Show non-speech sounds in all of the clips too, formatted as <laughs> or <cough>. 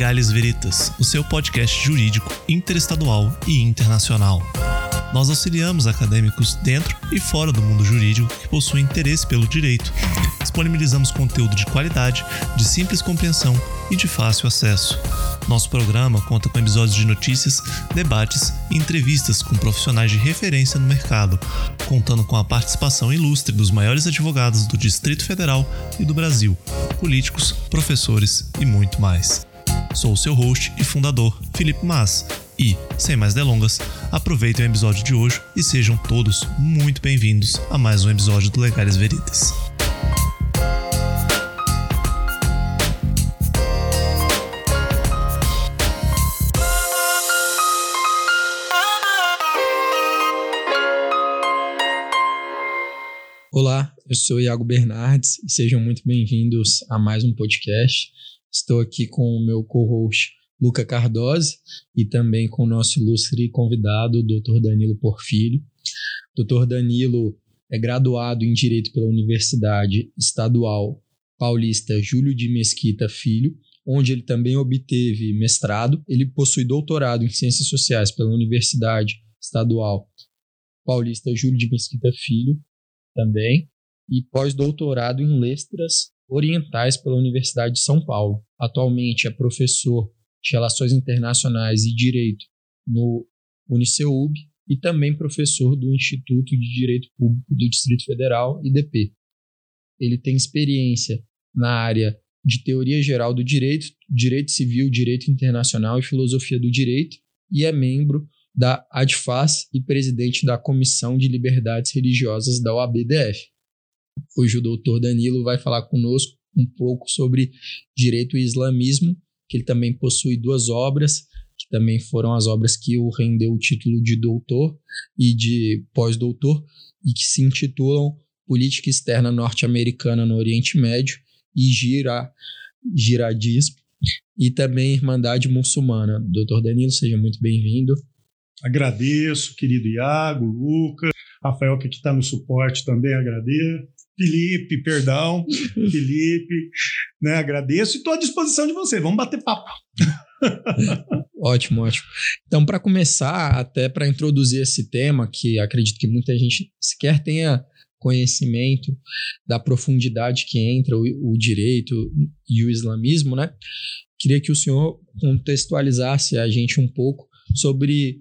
Legales Veritas, o seu podcast jurídico interestadual e internacional. Nós auxiliamos acadêmicos dentro e fora do mundo jurídico que possuem interesse pelo direito. Disponibilizamos conteúdo de qualidade, de simples compreensão e de fácil acesso. Nosso programa conta com episódios de notícias, debates e entrevistas com profissionais de referência no mercado, contando com a participação ilustre dos maiores advogados do Distrito Federal e do Brasil, políticos, professores e muito mais. Sou o seu host e fundador, Felipe Mas, e, sem mais delongas, aproveitem o episódio de hoje e sejam todos muito bem-vindos a mais um episódio do Legais Veritas. Olá, eu sou Iago Bernardes e sejam muito bem-vindos a mais um podcast. Estou aqui com o meu co-host Luca Cardosi e também com o nosso ilustre convidado, o Dr. Danilo Porfírio. Dr. Danilo é graduado em Direito pela Universidade Estadual Paulista Júlio de Mesquita Filho, onde ele também obteve mestrado. Ele possui doutorado em Ciências Sociais pela Universidade Estadual Paulista Júlio de Mesquita Filho, também, e pós-doutorado em Letras Orientais pela Universidade de São Paulo. Atualmente é professor de Relações Internacionais e Direito no Uniceub e também professor do Instituto de Direito Público do Distrito Federal, IDP. Ele tem experiência na área de Teoria Geral do Direito, Direito Civil, Direito Internacional e Filosofia do Direito e é membro da ADFAS e presidente da Comissão de Liberdades Religiosas da OABDF. Hoje o doutor Danilo vai falar conosco um pouco sobre direito e islamismo que ele também possui duas obras, que também foram as obras que o rendeu o título de doutor e de pós-doutor, e que se intitulam Política Externa Norte-Americana no Oriente Médio e Gira, Giradismo, e também Irmandade Muçulmana. Doutor Danilo, seja muito bem-vindo. Agradeço, querido Iago, Luca, Rafael que está no suporte também agradeço. Felipe, perdão, <laughs> Felipe, né? Agradeço e estou à disposição de você. Vamos bater papo. <laughs> ótimo, ótimo. Então, para começar, até para introduzir esse tema, que acredito que muita gente sequer tenha conhecimento da profundidade que entra o, o direito e o islamismo, né? Queria que o senhor contextualizasse a gente um pouco sobre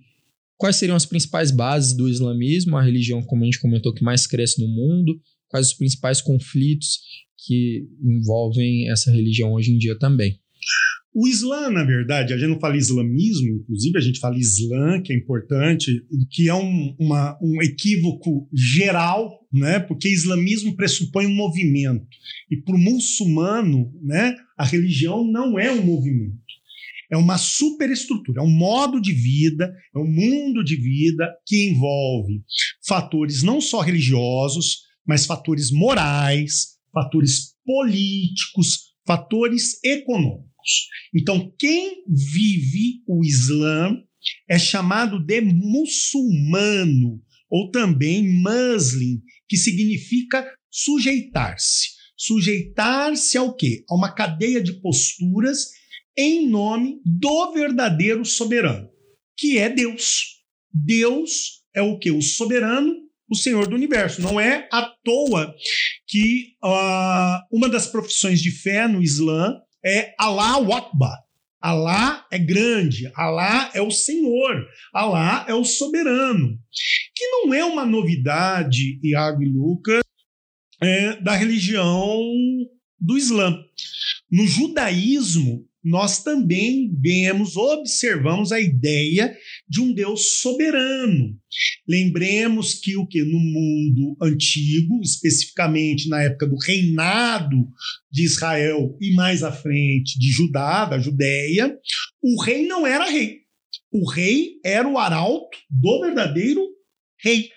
quais seriam as principais bases do islamismo, a religião, como a gente comentou, que mais cresce no mundo, quais os principais conflitos que envolvem essa religião hoje em dia também. O Islã, na verdade, a gente não fala islamismo, inclusive a gente fala Islã, que é importante, que é um, uma, um equívoco geral, né? porque islamismo pressupõe um movimento. E para o muçulmano, né, a religião não é um movimento. É uma superestrutura, é um modo de vida, é um mundo de vida que envolve fatores não só religiosos, mas fatores morais, fatores políticos, fatores econômicos. Então, quem vive o Islã é chamado de muçulmano, ou também muslim, que significa sujeitar-se. Sujeitar-se ao quê? A uma cadeia de posturas em nome do verdadeiro soberano, que é Deus. Deus é o que? O soberano o Senhor do Universo. Não é à toa que uh, uma das profissões de fé no Islã é Allah Akbar. Alá é grande, Alá é o Senhor, Alá é o soberano. Que não é uma novidade, Iago e Lucas, é, da religião do Islã. No judaísmo, nós também vemos, observamos a ideia de um Deus soberano. Lembremos que o que no mundo antigo, especificamente na época do reinado de Israel e mais à frente de Judá, da Judéia, o rei não era rei. O rei era o arauto do verdadeiro rei,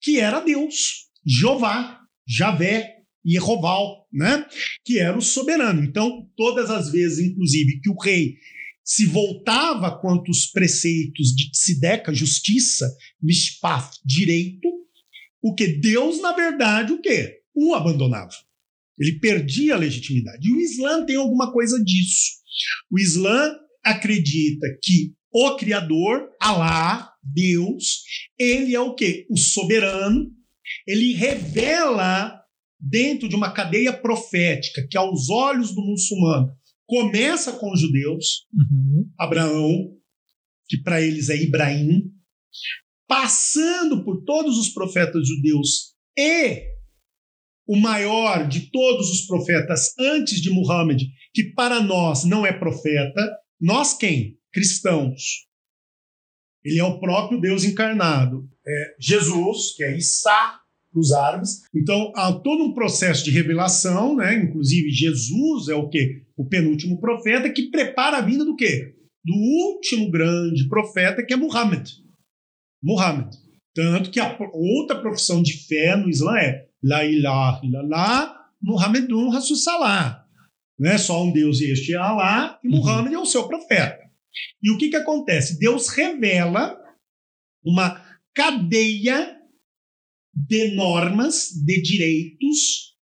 que era Deus, Jeová, Javé, Yehoval, né? que era o soberano. Então, todas as vezes, inclusive, que o rei se voltava quanto os preceitos de Tsideca, justiça, Mishpaf, direito, o que Deus, na verdade, o quê? O abandonava. Ele perdia a legitimidade. E o Islã tem alguma coisa disso. O Islã acredita que o Criador, Alá, Deus, ele é o quê? O soberano. Ele revela dentro de uma cadeia profética que, aos olhos do muçulmano, começa com os judeus, uhum. Abraão, que para eles é Ibrahim, passando por todos os profetas judeus e o maior de todos os profetas antes de Muhammad, que para nós não é profeta, nós quem? Cristãos. Ele é o próprio Deus encarnado. É Jesus, que é Issa para os árabes. Então, há todo um processo de revelação, né? Inclusive, Jesus é o quê? O penúltimo profeta que prepara a vinda do quê? Do último grande profeta, que é Muhammad. Muhammad. Tanto que a outra profissão de fé no Islã é La ilaha illallah Muhammadun Rasul Salah. Né? Só um Deus e este é Allah, e uhum. Muhammad é o seu profeta. E o que, que acontece? Deus revela uma cadeia de normas, de direitos,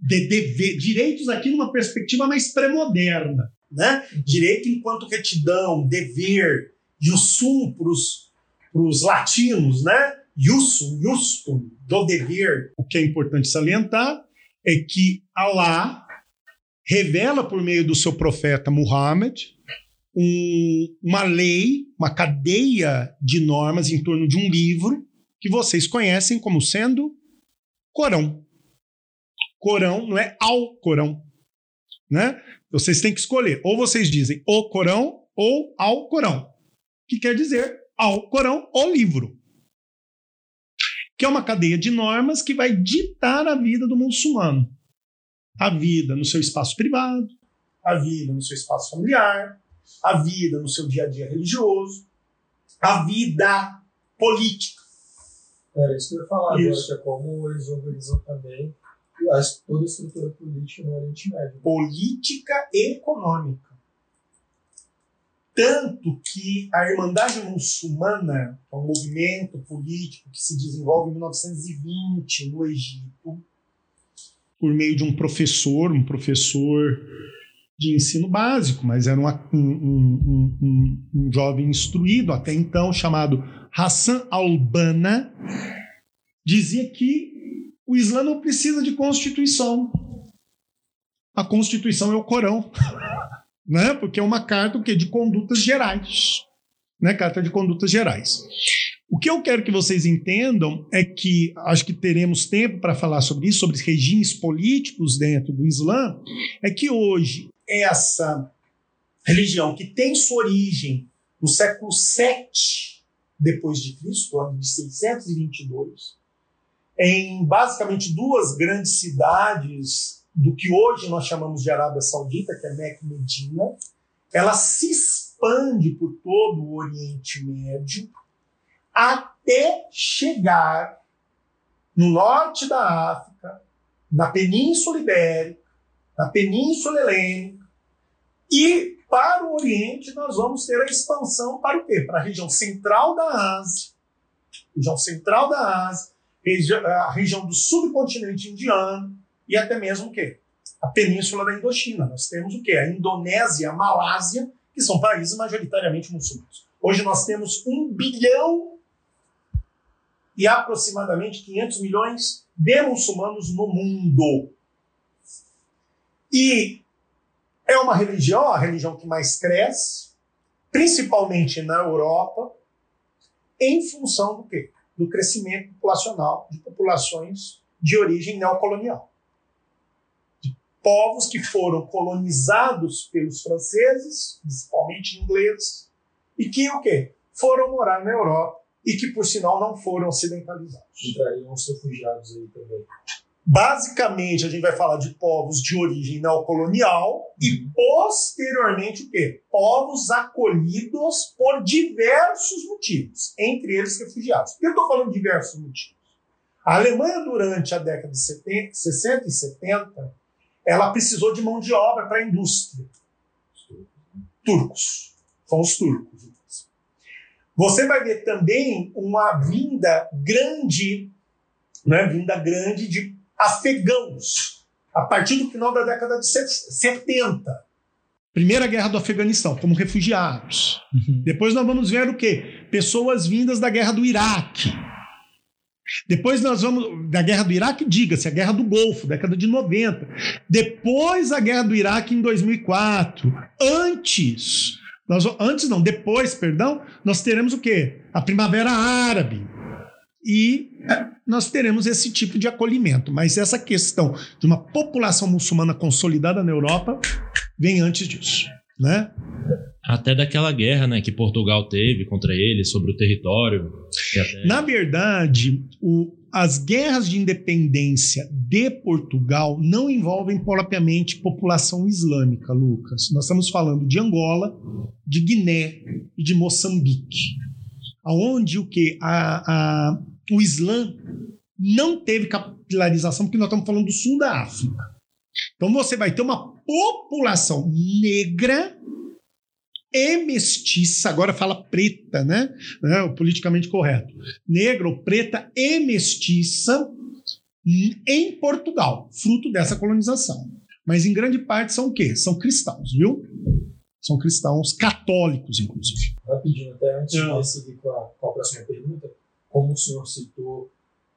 de dever, direitos aqui numa perspectiva mais pré-moderna, né? Direito enquanto retidão, dever, iussum para os latinos, né? Iussum, iustum, do dever. O que é importante salientar é que Allah revela por meio do seu profeta Muhammad um, uma lei, uma cadeia de normas em torno de um livro que vocês conhecem como sendo Corão. Corão não é ao Corão, né? Vocês têm que escolher. Ou vocês dizem o Corão ou ao Corão, que quer dizer ao Corão, o livro. Que é uma cadeia de normas que vai ditar a vida do muçulmano. A vida no seu espaço privado, a vida no seu espaço familiar, a vida no seu dia a dia religioso, a vida política. Era isso que eu ia falar isso. agora, que é como eles organizam também toda a estrutura política no Oriente Médio. Política e econômica. Tanto que a Irmandade Muçulmana, é um movimento político que se desenvolve em 1920 no Egito, por meio de um professor, um professor de ensino básico, mas era um, um, um, um, jovem instruído até então, chamado Hassan Albana, dizia que o Islã não precisa de constituição. A constituição é o Corão, <laughs> né? porque é uma carta o quê? de condutas gerais. Né? Carta de condutas gerais. O que eu quero que vocês entendam é que acho que teremos tempo para falar sobre isso, sobre regimes políticos dentro do Islã, é que hoje essa religião que tem sua origem no século VII depois de Cristo, ano de 622, em basicamente duas grandes cidades do que hoje nós chamamos de Arábia Saudita, que é Meca e Medina, ela se expande por todo o Oriente Médio até chegar no norte da África, na Península Ibérica, na Península Helênica, e para o Oriente nós vamos ter a expansão para o quê? Para a região central da Ásia, região central da Ásia, a região do subcontinente indiano e até mesmo o quê? A península da Indochina. Nós temos o quê? A Indonésia, a Malásia, que são países majoritariamente muçulmanos. Hoje nós temos um bilhão e aproximadamente 500 milhões de muçulmanos no mundo. E é uma religião, a religião que mais cresce, principalmente na Europa, em função do quê? Do crescimento populacional de populações de origem neocolonial. De povos que foram colonizados pelos franceses, principalmente ingleses, e que o quê? Foram morar na Europa e que, por sinal, não foram ocidentalizados. Entrariam os refugiados aí também. Basicamente, a gente vai falar de povos de origem neocolonial e, posteriormente, o quê? Povos acolhidos por diversos motivos, entre eles refugiados. Por que eu estou falando de diversos motivos? A Alemanha, durante a década de 70, 60 e 70, ela precisou de mão de obra para a indústria. Turcos. São os turcos. Você vai ver também uma vinda grande, né, vinda grande de afegãos a partir do final da década de 70. Primeira guerra do Afeganistão, como refugiados. Uhum. Depois nós vamos ver o quê? Pessoas vindas da guerra do Iraque. Depois nós vamos. Da guerra do Iraque, diga-se, a guerra do Golfo, década de 90. Depois a guerra do Iraque em 2004. Antes. Nós, antes não, depois, perdão, nós teremos o quê? A Primavera Árabe. E é, nós teremos esse tipo de acolhimento. Mas essa questão de uma população muçulmana consolidada na Europa vem antes disso, né? Até daquela guerra né, que Portugal teve contra ele sobre o território. Até... Na verdade, o, as guerras de independência de Portugal não envolvem propriamente população islâmica, Lucas. Nós estamos falando de Angola, de Guiné e de Moçambique, aonde o que a, a, o Islã não teve capilarização, porque nós estamos falando do sul da África. Então você vai ter uma população negra e mestiça, agora fala preta, né? É, o politicamente correto. Negra ou preta e mestiça em Portugal, fruto dessa colonização. Mas em grande parte são o quê? São cristãos, viu? São cristãos católicos, inclusive. Rapidinho, até antes de seguir com a, com a próxima pergunta, como o senhor citou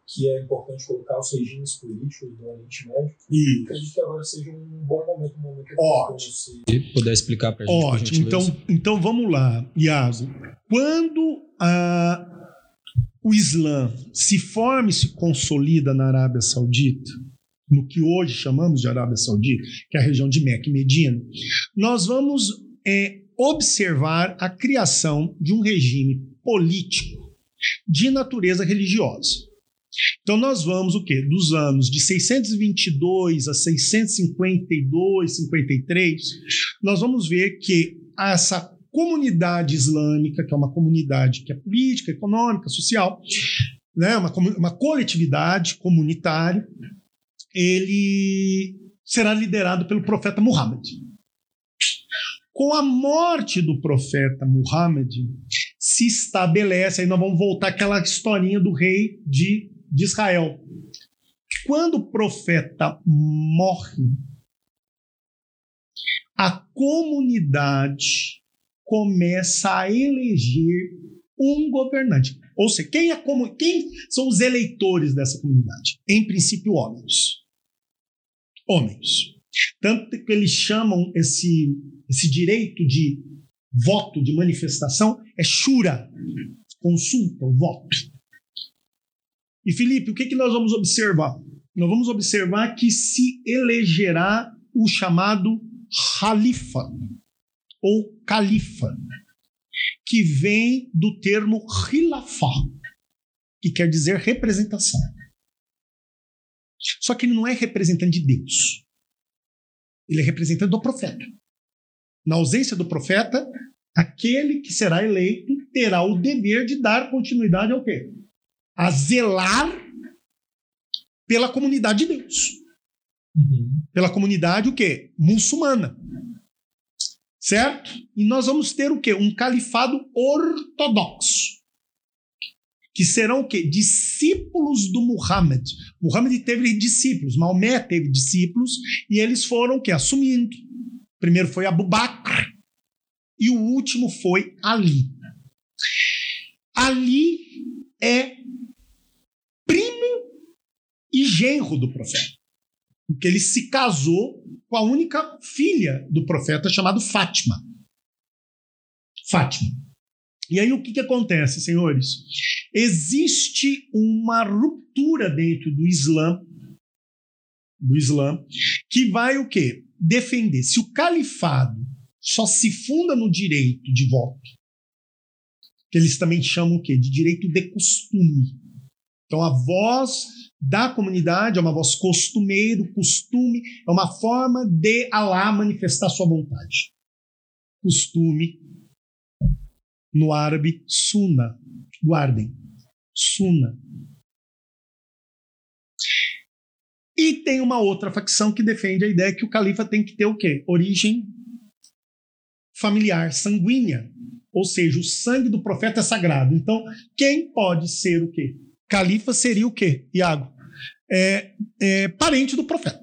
que é importante colocar os regimes políticos do Oriente Médio. E acredito que agora seja um bom momento, um momento Ótimo. se puder explicar para a gente. Ótimo. Então, então vamos lá, Iago. Quando a, o Islã se forma e se consolida na Arábia Saudita, no que hoje chamamos de Arábia Saudita, que é a região de Meca e Medina, nós vamos é, observar a criação de um regime político de natureza religiosa. Então nós vamos o quê? Dos anos de 622 a 652, 53, nós vamos ver que essa comunidade islâmica, que é uma comunidade que é política, econômica, social, né, uma, uma coletividade comunitária, ele será liderado pelo profeta Muhammad. Com a morte do profeta Muhammad, se estabelece, aí nós vamos voltar àquela historinha do rei de de Israel. Quando o profeta morre, a comunidade começa a eleger um governante. Ou seja, quem, é como, quem são os eleitores dessa comunidade? Em princípio, homens. Homens. Tanto que eles chamam esse, esse direito de voto, de manifestação, é shura, consulta, o voto. E Felipe, o que, que nós vamos observar? Nós vamos observar que se elegerá o chamado Khalifa ou Califa, que vem do termo Khilafah, que quer dizer representação. Só que ele não é representante de Deus. Ele é representante do profeta. Na ausência do profeta, aquele que será eleito terá o dever de dar continuidade ao quê? a zelar pela comunidade de Deus. Uhum. Pela comunidade o quê? Muçulmana. Certo? E nós vamos ter o quê? Um califado ortodoxo. Que serão o quê? Discípulos do Muhammad. Muhammad teve discípulos, Maomé teve discípulos, e eles foram o quê? Assumindo. Primeiro foi Abu Bakr, e o último foi Ali. Ali é primo e genro do profeta. Porque ele se casou com a única filha do profeta chamada Fátima. Fátima. E aí o que, que acontece, senhores? Existe uma ruptura dentro do Islã, do Islã, que vai o quê? Defender. Se o califado só se funda no direito de voto, que eles também chamam o quê? De direito de costume. Então, a voz da comunidade é uma voz costumeira, costume, é uma forma de Alá manifestar sua vontade. Costume, no árabe, suna. Guardem. Suna. E tem uma outra facção que defende a ideia que o califa tem que ter o quê? Origem familiar, sanguínea. Ou seja, o sangue do profeta é sagrado. Então, quem pode ser o quê? Califa seria o quê, Iago? É, é, parente do profeta.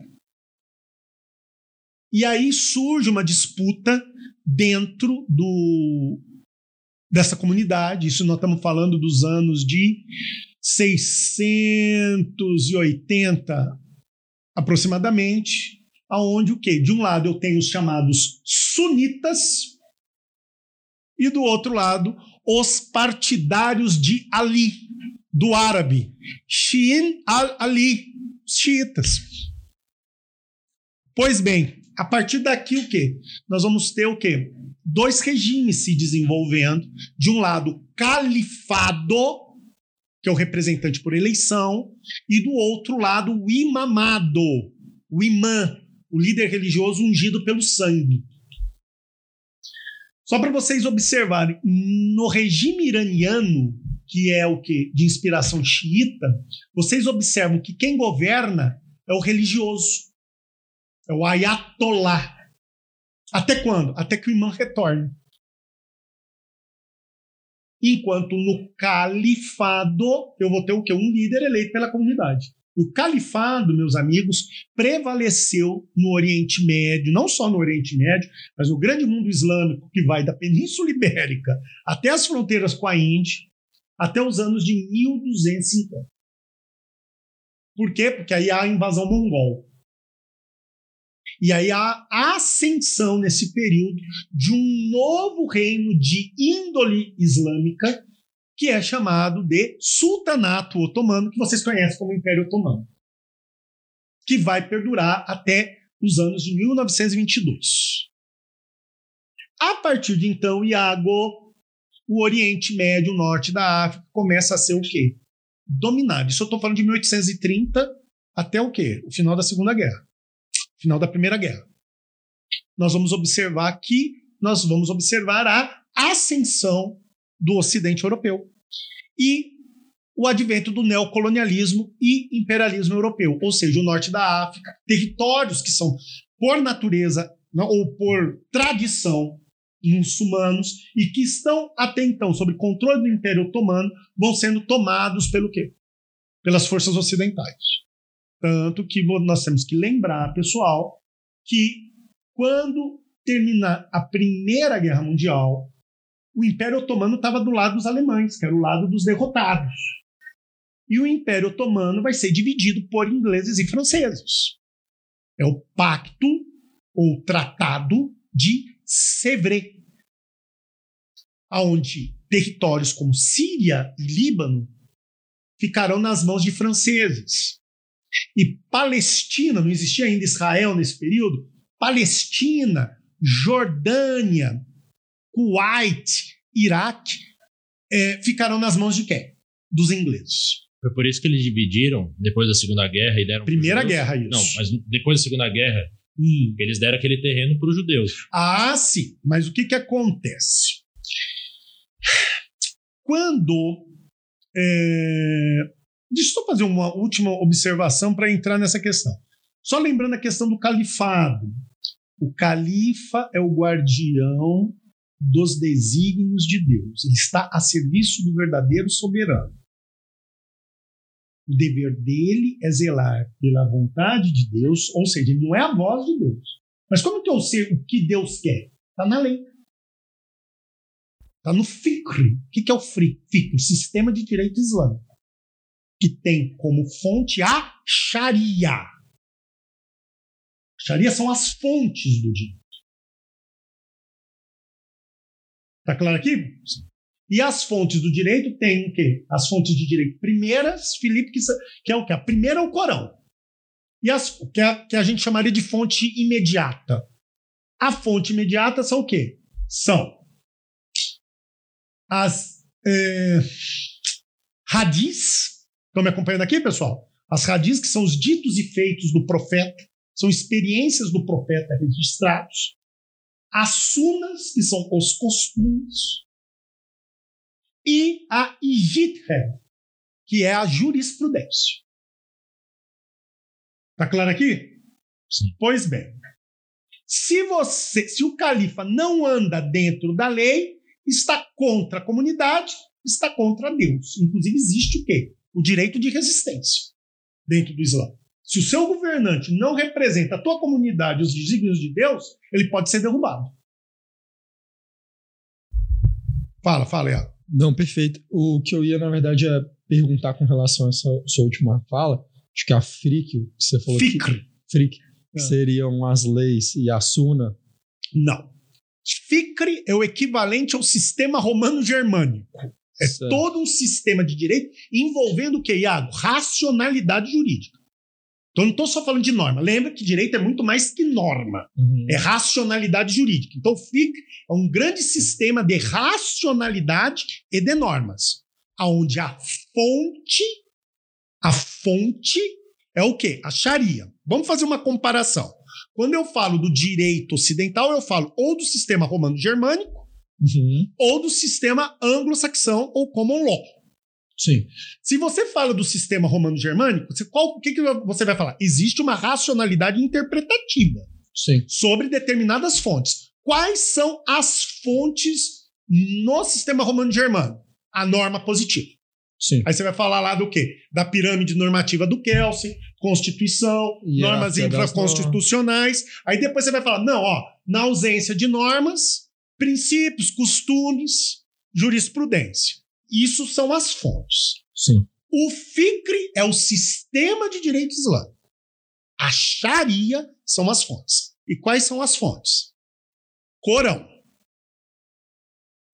E aí surge uma disputa dentro do dessa comunidade. Isso nós estamos falando dos anos de 680 aproximadamente, aonde o quê? De um lado eu tenho os chamados sunitas e do outro lado os partidários de Ali, do árabe, Shin al-Ali, xiitas. Pois bem, a partir daqui o quê? Nós vamos ter o quê? Dois regimes se desenvolvendo. De um lado, califado, que é o representante por eleição, e do outro lado, o imamado, o imã, o líder religioso ungido pelo sangue. Só para vocês observarem, no regime iraniano, que é o que de inspiração xiita, vocês observam que quem governa é o religioso. É o ayatollah. Até quando? Até que o imã retorne. Enquanto no califado eu vou ter o quê? Um líder eleito pela comunidade. O califado, meus amigos, prevaleceu no Oriente Médio, não só no Oriente Médio, mas no grande mundo islâmico que vai da Península Ibérica até as fronteiras com a Índia, até os anos de 1250. Por quê? Porque aí há a invasão mongol. E aí a ascensão nesse período de um novo reino de índole islâmica, que é chamado de Sultanato Otomano, que vocês conhecem como Império Otomano, que vai perdurar até os anos de 1922. A partir de então, Iago, o Oriente Médio, o norte da África, começa a ser o quê? Dominado. Isso eu estou falando de 1830 até o quê? O final da Segunda Guerra final da Primeira Guerra. Nós vamos observar que nós vamos observar a ascensão do Ocidente europeu e o advento do neocolonialismo e imperialismo europeu, ou seja, o norte da África, territórios que são por natureza ou por tradição muçulmanos e que estão até então sob controle do Império Otomano vão sendo tomados pelo quê? Pelas forças ocidentais. Tanto que nós temos que lembrar, pessoal, que quando terminar a Primeira Guerra Mundial, o Império Otomano estava do lado dos alemães, que era o lado dos derrotados. E o Império Otomano vai ser dividido por ingleses e franceses. É o Pacto ou Tratado de Sèvres, aonde territórios como Síria e Líbano ficarão nas mãos de franceses. E Palestina, não existia ainda Israel nesse período, Palestina, Jordânia, Kuwait, Iraque, é, ficaram nas mãos de quem? Dos ingleses. Foi por isso que eles dividiram depois da Segunda Guerra e deram. Primeira Guerra, isso. Não, mas depois da Segunda Guerra, hum. eles deram aquele terreno para os judeus. Ah, sim. Mas o que, que acontece? Quando é, Deixa eu só fazer uma última observação para entrar nessa questão. Só lembrando a questão do califado. O califa é o guardião dos desígnios de Deus. Ele está a serviço do verdadeiro soberano. O dever dele é zelar pela vontade de Deus, ou seja, ele não é a voz de Deus. Mas como que eu sei o que Deus quer? Está na lei. Está no FICR. O que é o FICR? Sistema de Direito Islâmico que tem como fonte a Sharia. Sharia são as fontes do direito. Tá claro aqui? E as fontes do direito têm o quê? As fontes de direito primeiras, Filipe, que, que é o quê? A primeira é o Corão. E as que a, que a gente chamaria de fonte imediata. A fonte imediata são o quê? São as é, hadis, Estão me acompanhando aqui, pessoal? As radis, que são os ditos e feitos do profeta, são experiências do profeta registrados. As sunas, que são os costumes. E a ijtihad, que é a jurisprudência. Está claro aqui? Sim. Pois bem. Se você, se o califa não anda dentro da lei, está contra a comunidade, está contra Deus. Inclusive existe o quê? O direito de resistência dentro do Islã. Se o seu governante não representa a tua comunidade e os desígnios de Deus, ele pode ser derrubado. Fala, fala, Iago. Não, perfeito. O que eu ia, na verdade, é perguntar com relação a essa sua última fala. Acho que a FRIC, que você falou Ficre. que, FRIC, É. seriam as leis e a SUNA. Não. Ficre é o equivalente ao sistema romano-germânico. É Certo. todo um sistema de direito envolvendo o que, Iago? Racionalidade jurídica. Então, não estou só falando de norma. Lembra que direito é muito mais que norma. Uhum. É racionalidade jurídica. Então, FIC é um grande sistema de racionalidade e de normas, aonde a fonte, a fonte é o quê? A Sharia. Vamos fazer uma comparação. Quando eu falo do direito ocidental, eu falo ou do sistema romano-germânico Uhum. ou do sistema anglo-saxão ou common law. Sim. Se você fala do sistema romano-germânico, o que, que você vai falar? Existe uma racionalidade interpretativa Sim. sobre determinadas fontes. Quais são as fontes no sistema romano-germano? A norma positiva. Sim. Aí você vai falar lá do quê? Da pirâmide normativa do Kelsen, Constituição, normas infraconstitucionais. Aí depois você vai falar, não, ó, na ausência de normas, princípios, costumes, jurisprudência. Isso são as fontes. Sim. O FICRE é o sistema de direito islâmico. A Sharia são as fontes. E quais são as fontes? Corão,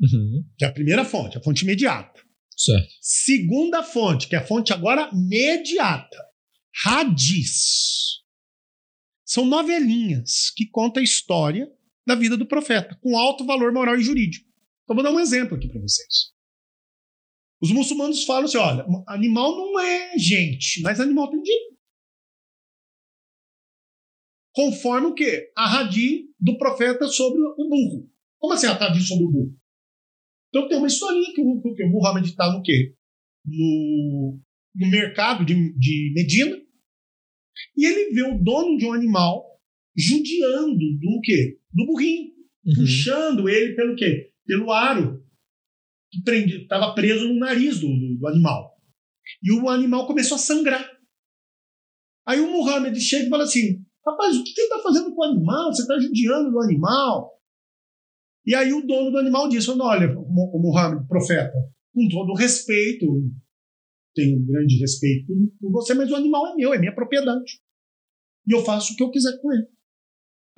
Uhum. que é a primeira fonte, a fonte imediata. Certo. Segunda fonte, que é a fonte agora mediata. Hadis. São novelinhas que contam a história da vida do profeta, com alto valor moral e jurídico. Então, vou dar um exemplo aqui para vocês. Os muçulmanos falam assim: olha, animal não é gente, mas animal tem direito. Conforme o quê? A Hadi do profeta sobre o burro. Como assim a Hadi sobre o burro? Então tem uma historinha que o, que o Muhammad está no quê? No, no mercado de, de Medina. E ele vê o dono de um animal judiando do quê? Do burrinho. Uhum. Puxando ele pelo quê? Pelo aro que estava preso no nariz do, do, do animal. E o animal começou a sangrar. Aí o Muhammad chega e fala assim: Rapaz, o que você está fazendo com o animal? Você está judiando do animal? E aí o dono do animal disse: Olha, o Muhammad, profeta, com todo respeito, tenho grande respeito por você, mas o animal é meu, é minha propriedade. E eu faço o que eu quiser com ele.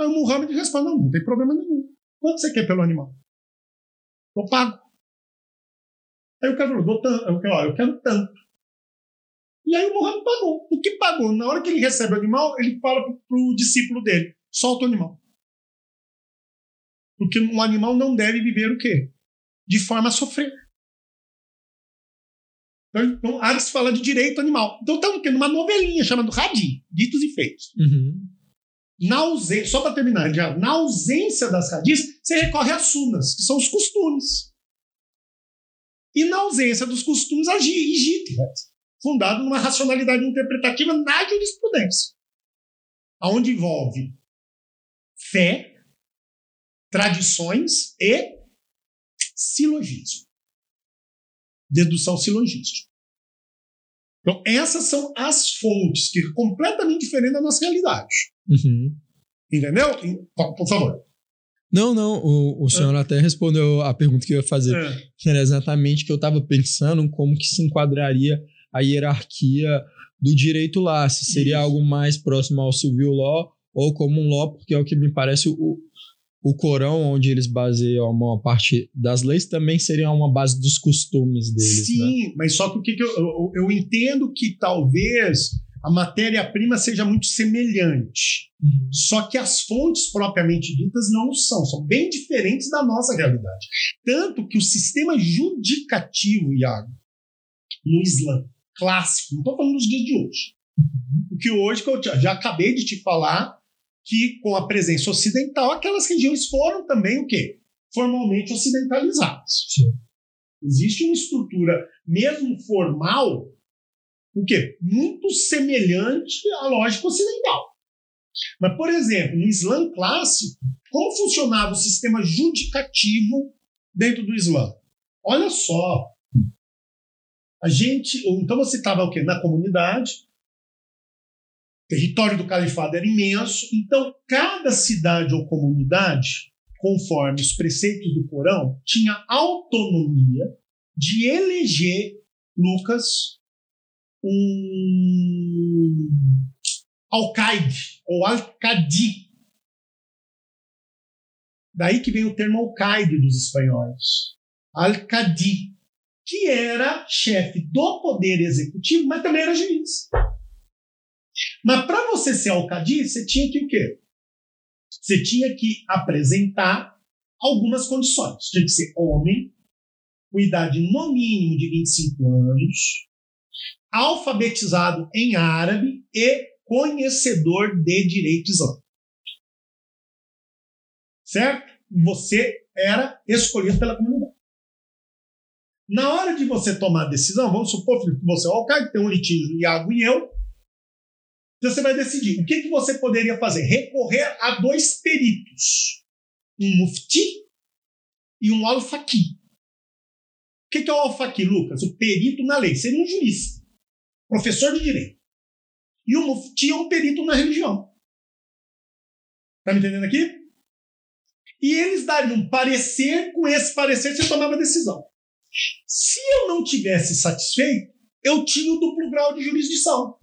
Aí o Muhammad responde: Não, não tem problema nenhum. Quanto você quer pelo animal? Eu pago. Aí o cara falou: tanto. Eu, ó, eu quero tanto. E aí o Muhammad pagou. O que pagou? Na hora que ele recebe o animal, ele fala pro, discípulo dele: solta o animal. Porque um animal não deve viver o quê? De forma a sofrer. Então, Ares fala de direito animal. Então estamos numa novelinha chamada Radi, Ditos e Feitos. Uhum. Na ausência, só para terminar, já, na ausência das radis, você recorre às sunas, que são os costumes. E na ausência dos costumes, a higite, fundado numa racionalidade interpretativa na jurisprudência, aonde envolve fé, tradições e silogismo. Dedução silogística. Então, essas são as fontes, que é completamente diferente da nossa realidade. Uhum. Entendeu? Por favor. Não, não, o, o senhor até respondeu a pergunta que eu ia fazer. É. Que era exatamente que eu estava pensando como que se enquadraria a hierarquia do direito lá, se seria Isso. algo mais próximo ao civil law ou comum law, porque é o que me parece o, o Corão, onde eles baseiam a maior parte das leis, também seria uma base dos costumes deles. né? Sim, mas só que o que, que eu, eu, eu entendo que talvez a matéria-prima seja muito semelhante. Uhum. Só que as fontes propriamente ditas não são, são bem diferentes da nossa realidade. Tanto que o sistema judicativo, Iago, no Islã clássico, não estou falando dos dias de hoje, o que hoje, que eu já acabei de te falar, que com a presença ocidental, aquelas regiões foram também o quê? Formalmente ocidentalizadas. Sim. Existe uma estrutura, mesmo formal, o quê? Muito semelhante à lógica ocidental. Mas, por exemplo, no Islã clássico, como funcionava o sistema judicativo dentro do Islã? Olha só. A gente. Então você estava o quê? Na comunidade. Território do califado era imenso, então cada cidade ou comunidade, conforme os preceitos do Corão, tinha autonomia de eleger Lucas um alcaide ou alcadi. Daí que vem o termo alcaide dos espanhóis. Alcadi, que era chefe do poder executivo, mas também era juiz. Mas para você ser alcadi, você tinha que o quê? Você tinha que apresentar algumas condições. Tinha que ser homem, com idade no mínimo de 25 anos, alfabetizado em árabe e conhecedor de direito islâmico. Certo? Você era escolhido pela comunidade. Na hora de você tomar a decisão, vamos supor, que você é o Alcaide, tem um litígio, Iago e eu, você vai decidir o que, que você poderia fazer. Recorrer a dois peritos, um mufti e um al-faqih. O que, que é o al-faqih, Lucas? O perito na lei. Seria um jurista, professor de direito. E o mufti é um perito na religião. Está me entendendo aqui? E eles dariam um parecer, com esse parecer você tomava a decisão. Se eu não tivesse satisfeito, eu tinha o duplo grau de jurisdição,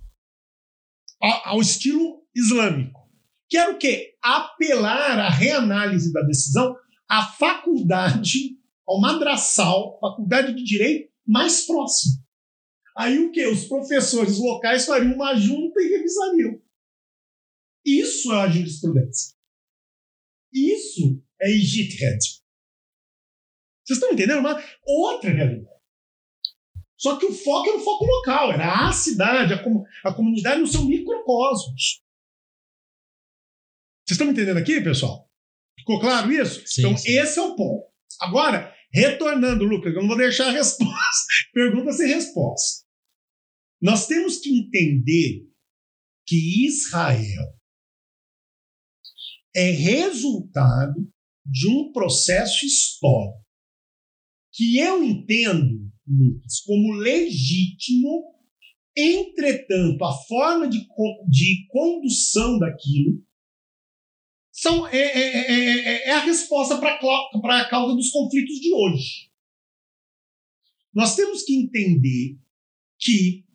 ao estilo islâmico. Que era o quê? Apelar à reanálise da decisão à faculdade, ao madraçal, faculdade de direito mais próxima. Aí o que? Os professores locais fariam uma junta e revisariam. Isso é a jurisprudência. Isso é Ijtihad. Vocês estão entendendo? Uma outra realidade. Só que o foco era o foco local, era a cidade, a, com, a comunidade no seu microcosmos. Vocês estão me entendendo aqui, pessoal? Ficou claro isso? Sim, então, sim. esse é o ponto. Agora, retornando, Lucas, eu não vou deixar a resposta. <laughs> Pergunta sem resposta. Nós temos que entender que Israel é resultado de um processo histórico que eu entendo, Lucas, como legítimo, entretanto, a forma de, de condução daquilo são, é, é- é- é- é a resposta para a causa dos conflitos de hoje. Nós temos que entender que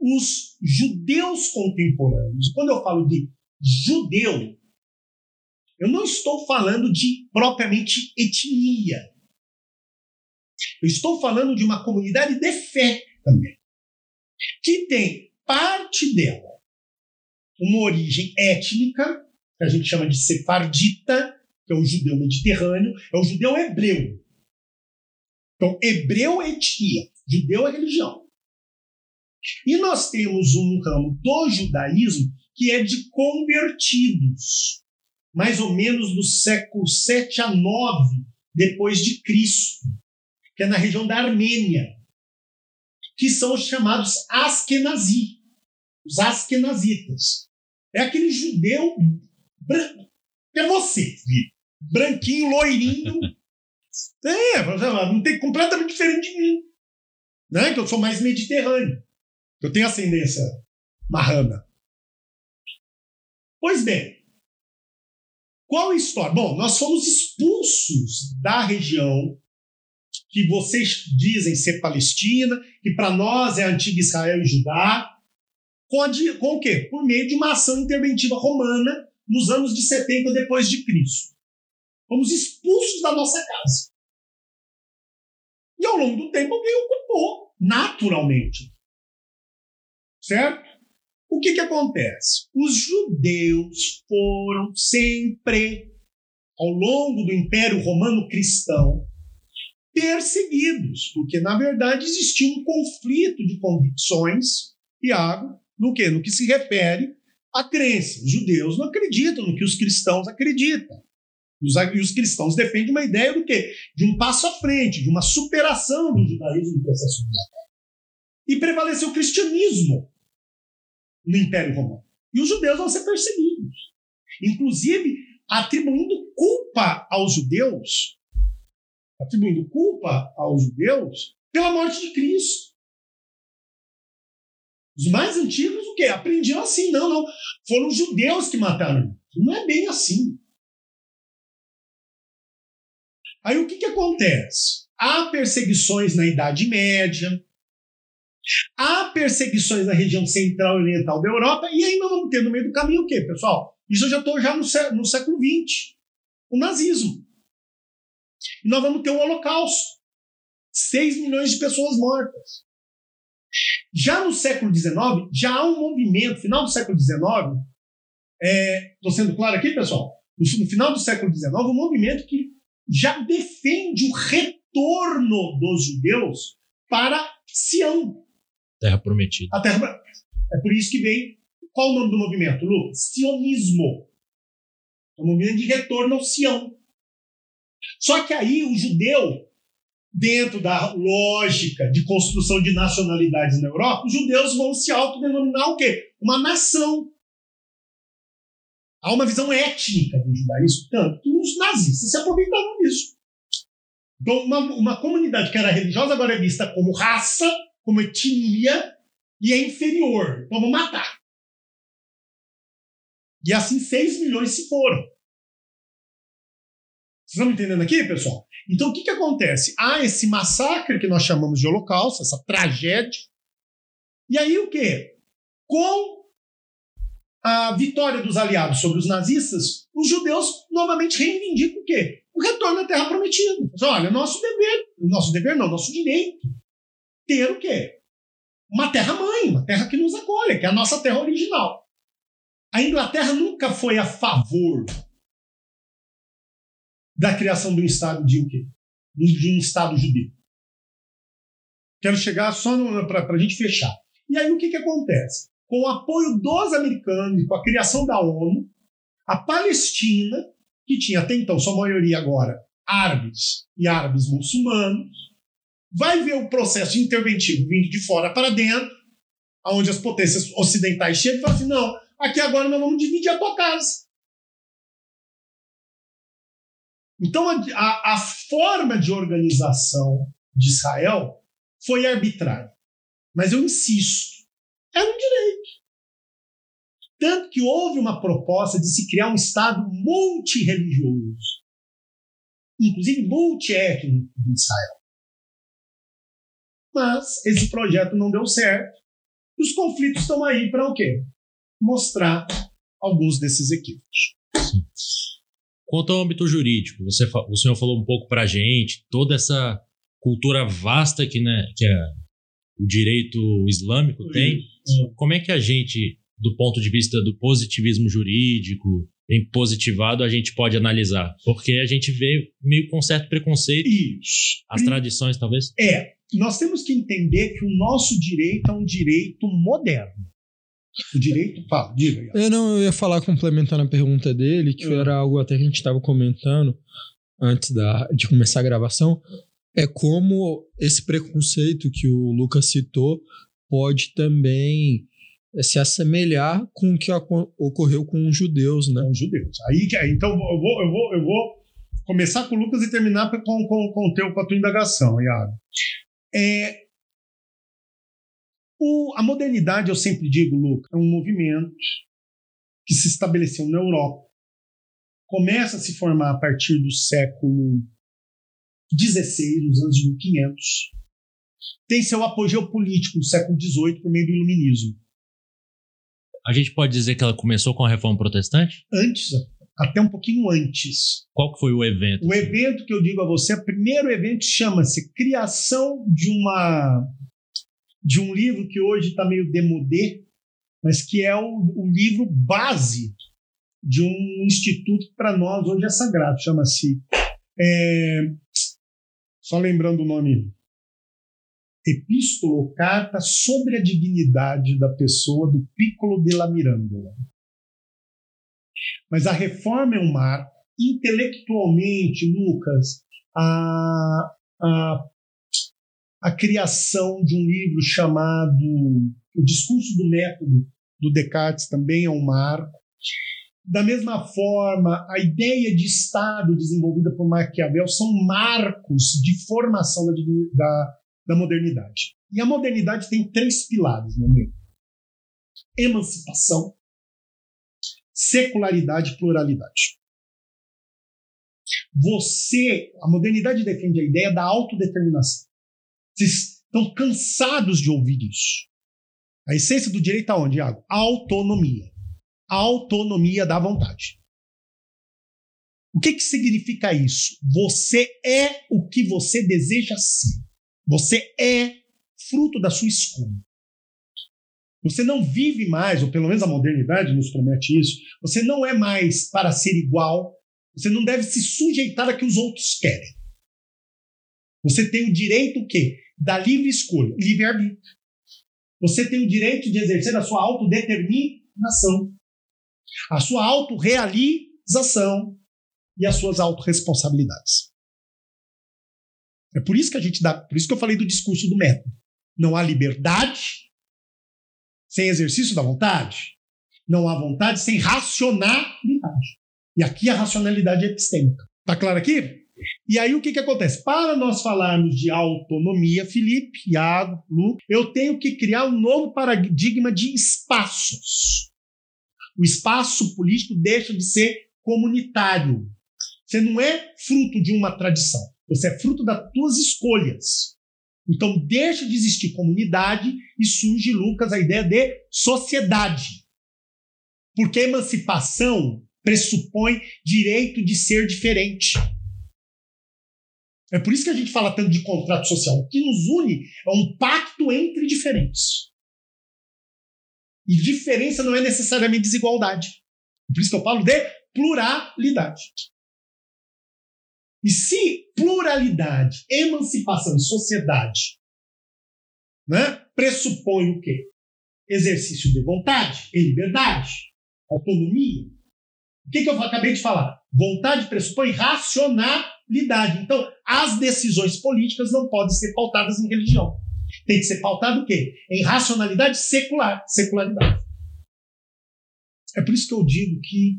os judeus contemporâneos, quando eu falo de judeu, eu não estou falando de propriamente etnia. Eu estou falando de uma comunidade de fé também, que tem parte dela uma origem étnica, que a gente chama de sefardita, que é o judeu mediterrâneo, é o judeu hebreu. Então, hebreu é etnia, judeu é religião. E nós temos um ramo do judaísmo que é de convertidos, mais ou menos do século 7 a 9 depois de Cristo, que é na região da Armênia, que são os chamados Askenazi, os Askenazitas. É aquele judeu branco, é você, branquinho, loirinho. <laughs> É, não tem completamente diferente de mim, né? Que eu sou mais mediterrâneo. Eu tenho ascendência marrana. Pois bem, qual a história? Bom, nós fomos expulsos da região que vocês dizem ser Palestina, que para nós é a antiga Israel e Judá, com, com o quê? Por meio de uma ação interventiva romana nos anos de 70 depois de Cristo. Fomos expulsos da nossa casa. E ao longo do tempo alguém ocupou, naturalmente. Certo? O que, que acontece? Os judeus foram sempre, ao longo do Império Romano Cristão, perseguidos, porque na verdade existia um conflito de convicções, Tiago, no que? No que se refere à crença. Os judeus não acreditam no que os cristãos acreditam. Os, e os cristãos defendem uma ideia do quê? De um passo à frente, de uma superação do judaísmo no processo E prevaleceu o cristianismo no Império Romano. E os judeus vão ser perseguidos. Inclusive, atribuindo culpa aos judeus, atribuindo culpa aos judeus pela morte de Cristo. Os mais antigos, o quê? Aprendiam assim. Não, não. Foram os judeus que mataram. Não é bem assim. Aí o que, que acontece? Há perseguições na Idade Média, há perseguições na região central e oriental da Europa, e aí nós vamos ter no meio do caminho o quê, pessoal? Isso eu já estou já no, no século XX. O nazismo. E nós vamos ter o Holocausto. 6 milhões de pessoas mortas. Já no século XIX, já há um movimento, final do século XIX, estou é, sendo claro aqui, pessoal? No, no final do século XIX, um movimento que já defende o retorno dos judeus para Sião. Terra prometida. A terra, é por isso que vem. Qual o nome do movimento, Lu? Sionismo. É um movimento de retorno ao Sião. Só que aí o judeu, dentro da lógica de construção de nacionalidades na Europa, os judeus vão se autodenominar o quê? Uma nação. Há uma visão étnica do judaísmo, tanto que os nazistas se aproveitaram disso. Então, uma, uma comunidade que era religiosa agora é vista como raça, como etnia, e é inferior. Então, vamos matar. E assim 6 milhões se foram. Vocês estão me entendendo aqui, pessoal? Então, o que, que acontece? Há esse massacre que nós chamamos de holocausto, essa tragédia. E aí o quê? Com a vitória dos aliados sobre os nazistas, os judeus novamente reivindicam o quê? O retorno à terra prometida. olha, nosso dever, nosso dever não, nosso direito, ter o quê? Uma terra-mãe, uma terra que nos acolhe, que é a nossa terra original. A Inglaterra nunca foi a favor da criação de um Estado de o quê? De um Estado judeu. Quero chegar só para a gente fechar. E aí o que, que acontece? Com o apoio dos americanos com a criação da ONU, a Palestina, que tinha até então sua maioria agora árabes e árabes muçulmanos, vai ver o processo interventivo vindo de fora para dentro, onde as potências ocidentais chegam e falam assim: não, aqui agora nós vamos dividir a tua casa. Então, a, a forma de organização de Israel foi arbitrária. Mas eu insisto, era um direito. Tanto que houve uma proposta de se criar um Estado multirreligioso, inclusive multiétnico de Israel. Mas esse projeto não deu certo. Os conflitos estão aí para o quê? Mostrar alguns desses equívocos. Quanto ao âmbito jurídico, você, o senhor falou um pouco para a gente, toda essa cultura vasta que, né, que a, o direito islâmico tem. Como é que a gente, do ponto de vista do positivismo jurídico, em positivado, a gente pode analisar? Porque a gente vê meio com certo preconceito. Isso. As tradições, talvez? É. Nós temos que entender que o nosso direito é um direito moderno. O direito, fala, diga. Eu não, eu ia falar complementando a pergunta dele, que uhum. era algo até que a gente estava comentando antes da, de começar a gravação, é como esse preconceito que o Lucas citou pode também é, se assemelhar com o que ocorreu com os judeus, né? Com os judeus. Aí, então eu vou, eu vou, eu vou começar com o Lucas e terminar com, com, com, teu, com a tua indagação, Iago. É, o, a modernidade, eu sempre digo, Luca, é um movimento que se estabeleceu na Europa. Começa a se formar a partir do século XVI, nos anos 1500. Tem seu apogeu político no século XVIII por meio do iluminismo. A gente pode dizer que ela começou com a reforma protestante? Antes, até um pouquinho antes. Qual que foi o evento? O assim? evento que eu digo a você, o primeiro evento chama-se Criação de uma de um livro que hoje está meio demodé, mas que é o, o, livro base de um instituto que para nós hoje é sagrado, chama-se. É, só lembrando o nome. Epístolo Carta sobre a dignidade da pessoa do Piccolo della Mirandola. Mas a reforma é um marco. Intelectualmente, Lucas, a, a a criação de um livro chamado O Discurso do Método, do Descartes, também é um marco. Da mesma forma, a ideia de Estado desenvolvida por Maquiavel são marcos de formação da, da, da modernidade. E a modernidade tem três pilares, meu amigo. emancipação, secularidade e pluralidade. Você, a modernidade defende a ideia da autodeterminação. Vocês estão cansados de ouvir isso. A essência do direito aonde, Iago? Autonomia. Autonomia da vontade. O que, que significa isso? Você é o que você deseja ser. Você é fruto da sua escolha. Você não vive mais, ou pelo menos a modernidade nos promete isso, você não é mais para ser igual, você não deve se sujeitar a que os outros querem. Você tem o direito o quê? Da livre escolha, livre-arbítrio. Você tem o direito de exercer a sua autodeterminação, a sua autorrealização e as suas autorresponsabilidades. É por isso que a gente dá, por isso que eu falei do discurso do método. Não há liberdade sem exercício da vontade. Não há vontade sem racionalidade. E aqui a racionalidade é epistêmica. Tá claro aqui? E aí o que, que acontece? Para nós falarmos de autonomia, Felipe, Iago, Lu, eu tenho que criar um novo paradigma de espaços. O espaço político deixa de ser comunitário. Você não é fruto de uma tradição. Você é fruto das suas escolhas. Então deixa de existir comunidade e surge, Lucas, a ideia de sociedade. Porque emancipação pressupõe direito de ser diferente. É por isso que a gente fala tanto de contrato social. O que nos une é um pacto entre diferentes. E diferença não é necessariamente desigualdade. Por isso que eu falo de pluralidade. E se pluralidade, emancipação sociedade né, pressupõe o quê? Exercício de vontade e liberdade, autonomia. O que, que eu acabei de falar? Vontade pressupõe racionalidade. Então, as decisões políticas não podem ser pautadas em religião. Tem que ser pautado o quê? Em racionalidade secular, secularidade. É por isso que eu digo que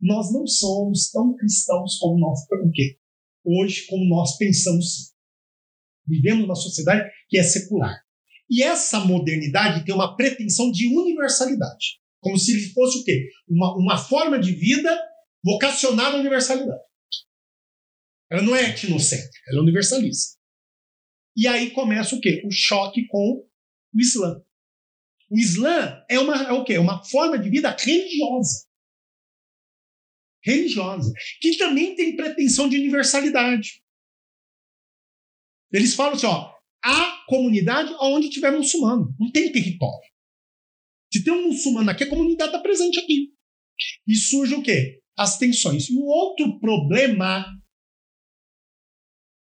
nós não somos tão cristãos como nós, o quê? Hoje, como nós pensamos. Vivemos numa sociedade que é secular. E essa modernidade tem uma pretensão de universalidade. Como se fosse o quê? Uma, uma forma de vida vocacionada à universalidade. Ela não é etnocêntrica, ela é universalista. E aí começa o quê? O choque com o Islã. O Islã é, uma, é o quê? É uma forma de vida religiosa. Religiosa. Que também tem pretensão de universalidade. Eles falam assim, ó, a comunidade onde tiver muçulmano. Não tem território. Se tem um muçulmano aqui, a comunidade está presente aqui. E surge o quê? As tensões. E um outro problema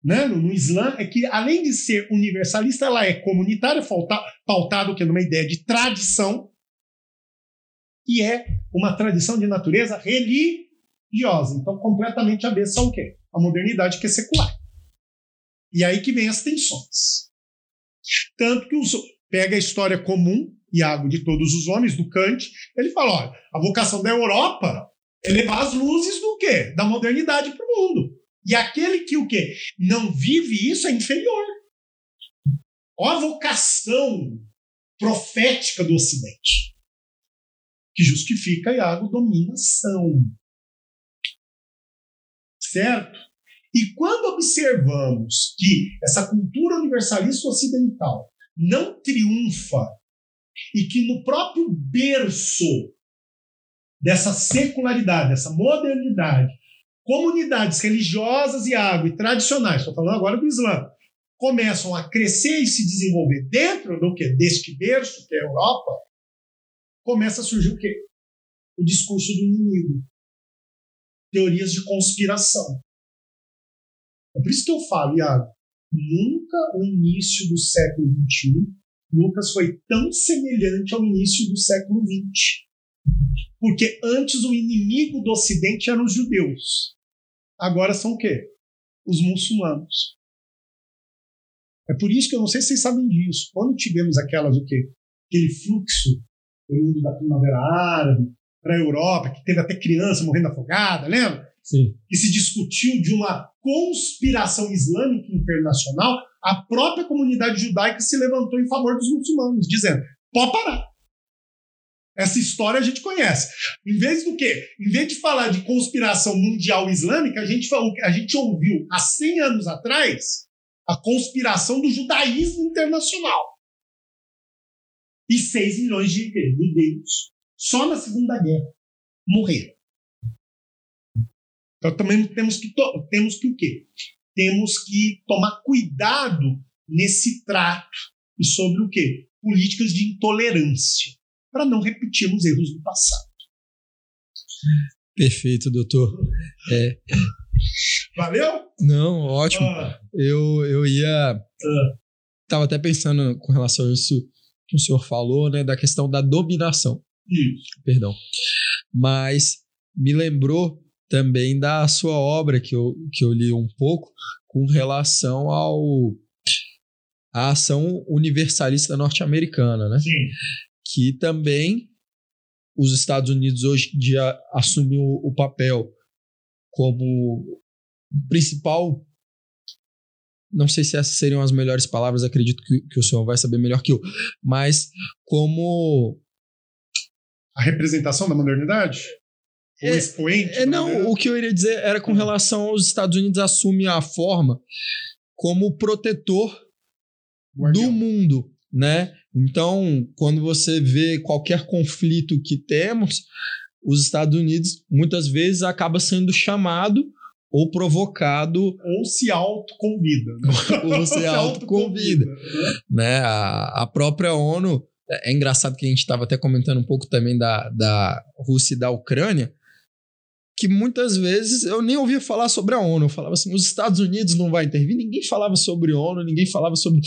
né, no, no Islã é que, além de ser universalista, ela é comunitária, pautado que numa ideia de tradição, e é uma tradição de natureza religiosa. Então, completamente avessa ao quê? A modernidade que é secular. E aí que vem as tensões. Tanto que os, pega a história comum, Iago, de todos os homens, do Kant, ele fala: olha, a vocação da Europa é levar as luzes do quê? Da modernidade para o mundo. E aquele que o quê? Não vive isso é inferior. Olha a vocação profética do Ocidente, que justifica, Iago, dominação. Certo? E quando observamos que essa cultura universalista ocidental não triunfa e que no próprio berço dessa secularidade, dessa modernidade, comunidades religiosas e água e tradicionais, estou falando agora do Islã, começam a crescer e se desenvolver dentro do que deste berço, que é a Europa, começa a surgir o quê? O discurso do inimigo. Teorias de conspiração. É por isso que eu falo, Iago, nunca o início do século XXI, Lucas foi tão semelhante ao início do século XX. Porque antes o inimigo do Ocidente eram os judeus. Agora são o quê? Os muçulmanos. É por isso que eu não sei se vocês sabem disso. Quando tivemos aquelas o quê? Aquele fluxo vindo da primavera árabe para a Europa, que teve até criança morrendo afogada, lembra? Sim. Que se discutiu de uma conspiração islâmica internacional, a própria comunidade judaica se levantou em favor dos muçulmanos, dizendo: pode parar. Essa história a gente conhece. Em vez do quê? Em vez de falar de conspiração mundial islâmica, a gente, falou, a gente ouviu há 100 anos atrás a conspiração do judaísmo internacional. E 6 milhões de judeus só na Segunda Guerra morreram. Então também temos que, temos que o quê? Temos que tomar cuidado nesse trato e sobre o quê? Políticas de intolerância para não repetirmos erros do passado. Perfeito, doutor. É. Valeu? Não, ótimo. Ah. Eu, eu ia. Ah. Tava até pensando com relação a isso que o senhor falou, né, da questão da dominação. Isso. Perdão. Mas me lembrou também da sua obra que eu, que eu li um pouco com relação ao a ação universalista norte-americana, né? Sim que também os Estados Unidos hoje em dia assumem o, papel como principal. Não sei se essas seriam as melhores palavras, acredito que, que o senhor vai saber melhor que eu, mas como. A representação da modernidade? O é, expoente? É, não, o que eu iria dizer era com relação aos Estados Unidos assumir a forma como protetor Guardião. do mundo, né? Então, quando você vê qualquer conflito que temos, os Estados Unidos muitas vezes acaba sendo chamado ou provocado ou se autoconvida né? <laughs> ou se, <laughs> autoconvida né a, a própria ONU é engraçado que a gente estava até comentando um pouco também da, da Rússia e da Ucrânia que muitas vezes eu nem ouvia falar sobre a ONU. Eu falava assim, os Estados Unidos não vai intervir. Ninguém falava sobre ONU, ninguém falava sobre.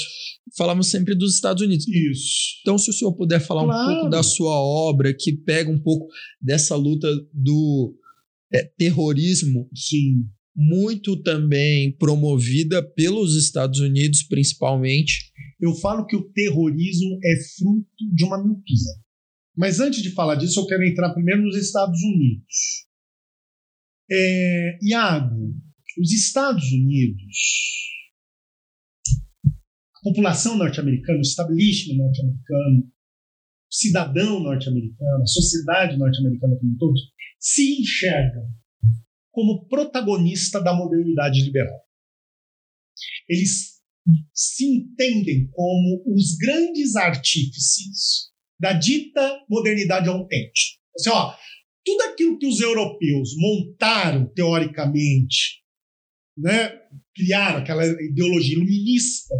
Falamos sempre dos Estados Unidos. Isso. Então, se o senhor puder falar claro. um pouco da sua obra, que pega um pouco dessa luta do é, terrorismo. Sim. Muito também promovida pelos Estados Unidos, principalmente. Eu falo que o terrorismo é fruto de uma miopia. Mas antes de falar disso, eu quero entrar primeiro nos Estados Unidos. É, Iago, os Estados Unidos, a população norte-americana, o establishment norte-americano, o cidadão norte-americano, a sociedade norte-americana como um todo, se enxergam como protagonista da modernidade liberal. Eles se entendem como os grandes artífices da dita modernidade autêntica. Assim, ó, tudo aquilo que os europeus montaram teoricamente, né, criaram aquela ideologia iluminista,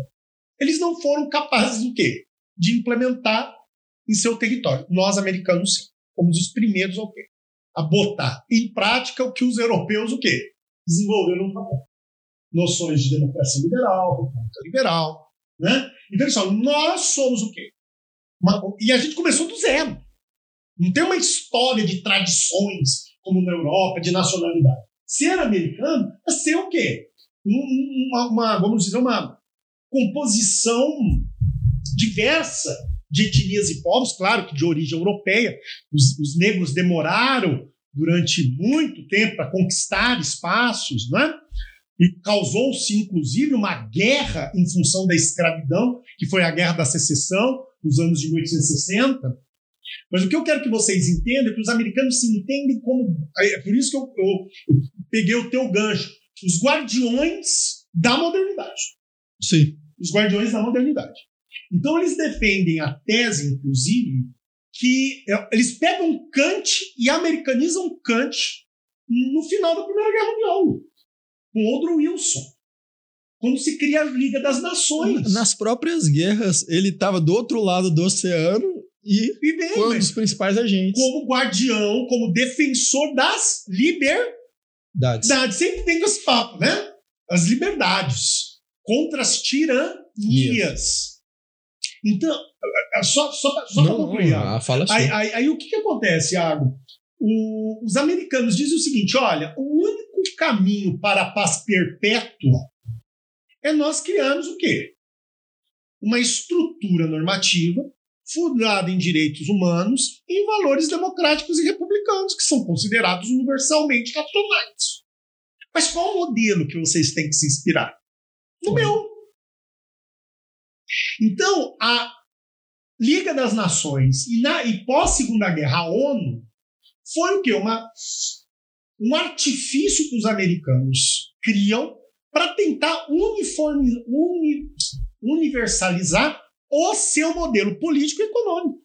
eles não foram capazes do quê? De implementar em seu território. Nós americanos sim, fomos os primeiros o quê? A botar em prática o que os europeus o quê? Desenvolveram no papel. Noções de democracia liberal, república liberal, né? Então, pessoal, nós somos o quê? Uma, e a gente começou do zero. Não tem uma história de tradições, como na Europa, de nacionalidade. Ser americano é ser o quê? Uma, uma vamos dizer, uma composição diversa de etnias e povos, claro que de origem europeia. Os, os negros demoraram durante muito tempo para conquistar espaços, né? E causou-se, inclusive, uma guerra em função da escravidão, que foi a Guerra da Secessão, nos anos de 1860. Mas o que eu quero que vocês entendam é que os americanos se entendem como. É por isso que eu, eu, eu peguei o teu gancho. Os guardiões da modernidade. Sim. Os guardiões da modernidade. Então eles defendem a tese, inclusive, que é, eles pegam Kant e americanizam Kant no final da Primeira Guerra Mundial, com Woodrow Wilson. Quando se cria a Liga das Nações. Nas próprias guerras, ele estava do outro lado do oceano e, e bem, foi um dos principais agentes. Como guardião, como defensor das liberdades. Sempre vem com esse papo, né? As liberdades contra as tiranias. Então, só, só, só para concluir. Não, fala aí, aí, aí, o que, que acontece, Iago? O, os americanos dizem o seguinte: olha, o único caminho para a paz perpétua é nós criarmos o quê? Uma estrutura normativa fundada em direitos humanos e em valores democráticos e republicanos, que são considerados universalmente racionais. Mas qual o modelo que vocês têm que se inspirar? No meu. Então, a Liga das Nações e, na, e pós-Segunda Guerra, a ONU foi o quê? Uma, um artifício que os americanos criam para tentar uniforme, uni, universalizar o seu modelo político e econômico.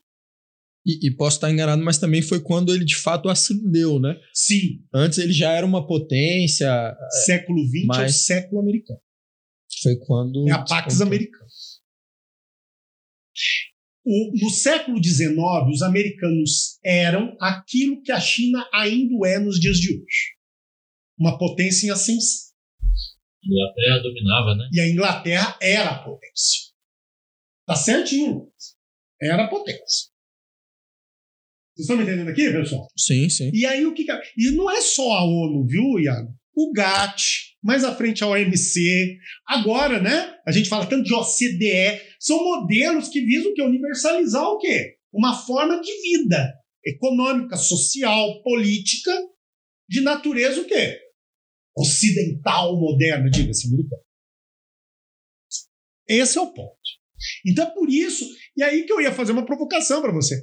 E, e, posso estar enganado, mas também foi quando ele de fato ascendeu, né? Sim. Antes ele já era uma potência. Século XX mas... é o século americano. Foi quando. É a Pax Americana. O, no século XIX, os americanos eram aquilo que a China ainda é nos dias de hoje. Uma potência em ascensão. A Inglaterra dominava, né? E a Inglaterra era a potência. Tá certinho. Era potência. Vocês estão me entendendo aqui, pessoal? Sim, sim. E aí o que. E não é só a ONU, viu, Iago? O GATT, mais à frente a OMC. Agora, né? A gente fala tanto de OCDE. São modelos que visam o quê? Universalizar o quê? Uma forma de vida econômica, social, política, de natureza o quê? Ocidental, moderna, diga-se, americana. Esse é o ponto. Então é por isso, e aí que eu ia fazer uma provocação para você.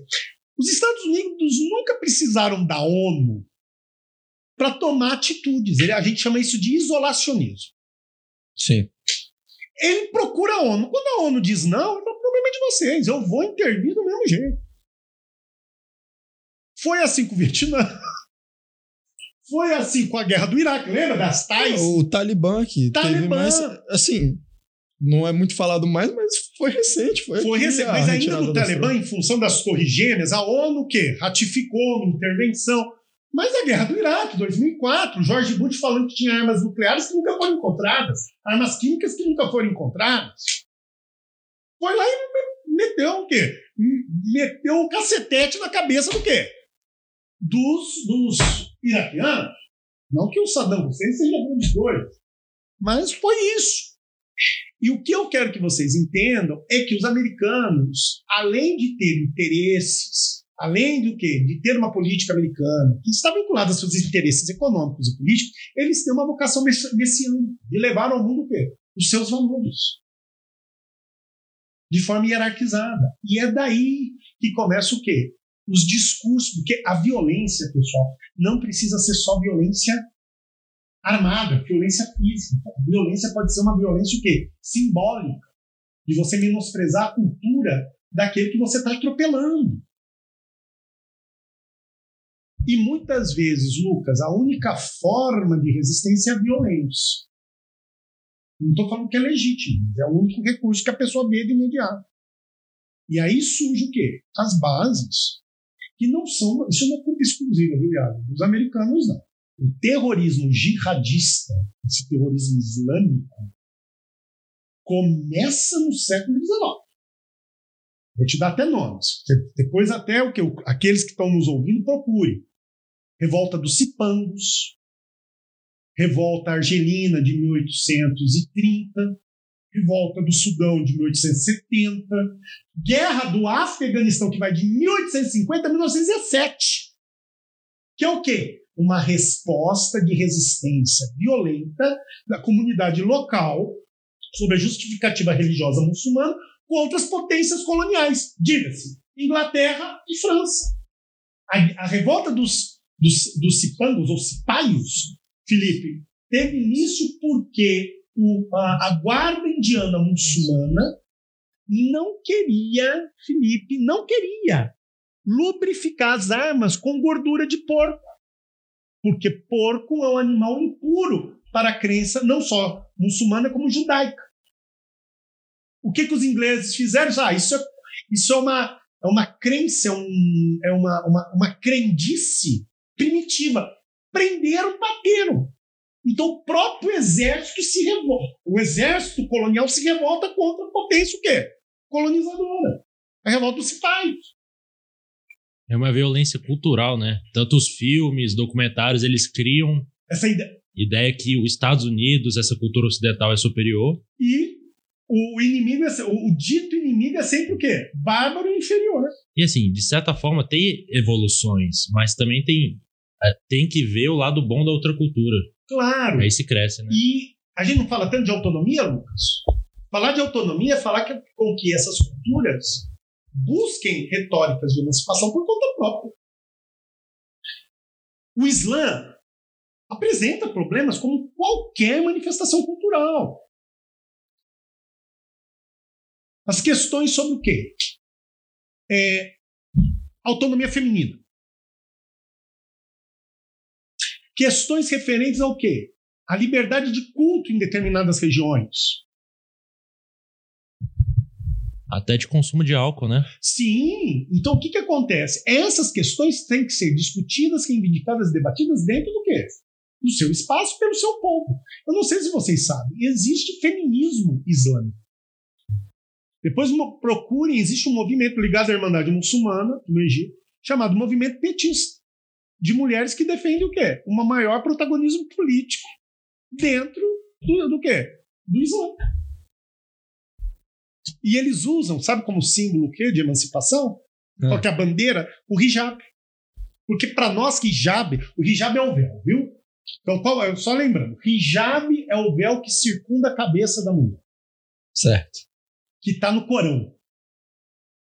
Os Estados Unidos nunca precisaram da ONU para tomar atitudes. A gente chama isso de isolacionismo. Sim. Ele procura a ONU. Quando a ONU diz não, é o problema de vocês. Eu vou intervir do mesmo jeito. Foi assim com o Vietnã. <laughs> Foi assim com a guerra do Iraque, lembra das tais? O Talibã aqui. Talibã. Mais, assim, não é muito falado mais, mas foi recente. Foi, foi recente. Mas ainda no Talibã, em função das torres gêmeas, a ONU o quê? ratificou uma intervenção. Mas a guerra do Iraque, 2004, George Bush falando que tinha armas nucleares que nunca foram encontradas, armas químicas que nunca foram encontradas. Foi lá e meteu o quê? Meteu o um cacetete na cabeça do quê? Dos, dos iraquianos. Não que o Saddam Hussein seja grande coisa, mas foi isso. E o que eu quero que vocês entendam é que os americanos, além de ter interesses, além do que de ter uma política americana que está vinculada aos seus interesses econômicos e políticos, eles têm uma vocação messiânica de levar ao mundo o quê? Os seus valores. De forma hierarquizada. E é daí que começa o quê? Os discursos, porque a violência, pessoal, não precisa ser só violência armada, violência física. Violência pode ser uma violência o quê? Simbólica. De você menosprezar a cultura daquele que você está atropelando. E muitas vezes, Lucas, a única forma de resistência é a violência. Não estou falando que é legítimo, é o único recurso que a pessoa vê de imediato. E aí surge o quê? As bases, que não são. Isso não é culpa exclusiva, viu, Iago? Dos americanos, não o terrorismo jihadista, esse terrorismo islâmico, começa no século XIX. Vou te dar até nomes. Depois até o que aqueles que estão nos ouvindo procurem. Revolta dos Cipangos, Revolta Argelina de 1830, Revolta do Sudão de 1870, Guerra do Afeganistão que vai de 1850 a 1917. Que é o quê? Uma resposta de resistência violenta da comunidade local sob a justificativa religiosa muçulmana contra as potências coloniais, diga-se, Inglaterra e França. A, a revolta dos, dos, dos cipangos ou cipaios, Felipe, teve início porque o, a, a guarda indiana muçulmana não queria, Felipe, não queria lubrificar as armas com gordura de porco porque porco é um animal impuro para a crença não só muçulmana como judaica. O que, que os ingleses fizeram? Ah, isso é, isso é uma, é uma crença, é, um, é uma, uma, uma crendice primitiva. Prenderam, bateram. Então o próprio exército se revolta. O exército colonial se revolta contra a potência o quê? colonizadora. A revolta se faz. É uma violência cultural, né? Tanto os filmes, documentários, eles criam essa ideia, ideia que os Estados Unidos, essa cultura ocidental é superior. E o inimigo, é, o dito inimigo é sempre o quê? Bárbaro e inferior. E assim, de certa forma tem evoluções, mas também tem é, tem que ver o lado bom da outra cultura. Claro. Aí se cresce, né? E a gente não fala tanto de autonomia, Lucas? Falar de autonomia é falar que, com que essas culturas busquem retóricas de emancipação por conta própria. O Islã apresenta problemas como qualquer manifestação cultural. As questões sobre o quê? É, autonomia feminina. Questões referentes ao quê? A liberdade de culto em determinadas regiões. Até de consumo de álcool, né? Sim. Então o que, que acontece? Essas questões têm que ser discutidas, reivindicadas, debatidas dentro do quê? Do seu espaço, pelo seu povo. Eu não sei se vocês sabem, existe feminismo islâmico. Depois procurem, existe um movimento ligado à Irmandade Muçulmana, no Egito, chamado Movimento Petista, de mulheres que defendem o quê? Um maior protagonismo político dentro do, do quê? Do Islã. E eles usam, sabe como símbolo o quê? de emancipação? É. Qual que é a bandeira? O hijab. Porque para nós, hijab, o hijab é o véu, viu? Então, qual é? Só lembrando, hijab é o véu que circunda a cabeça da mulher. Certo que está no Corão.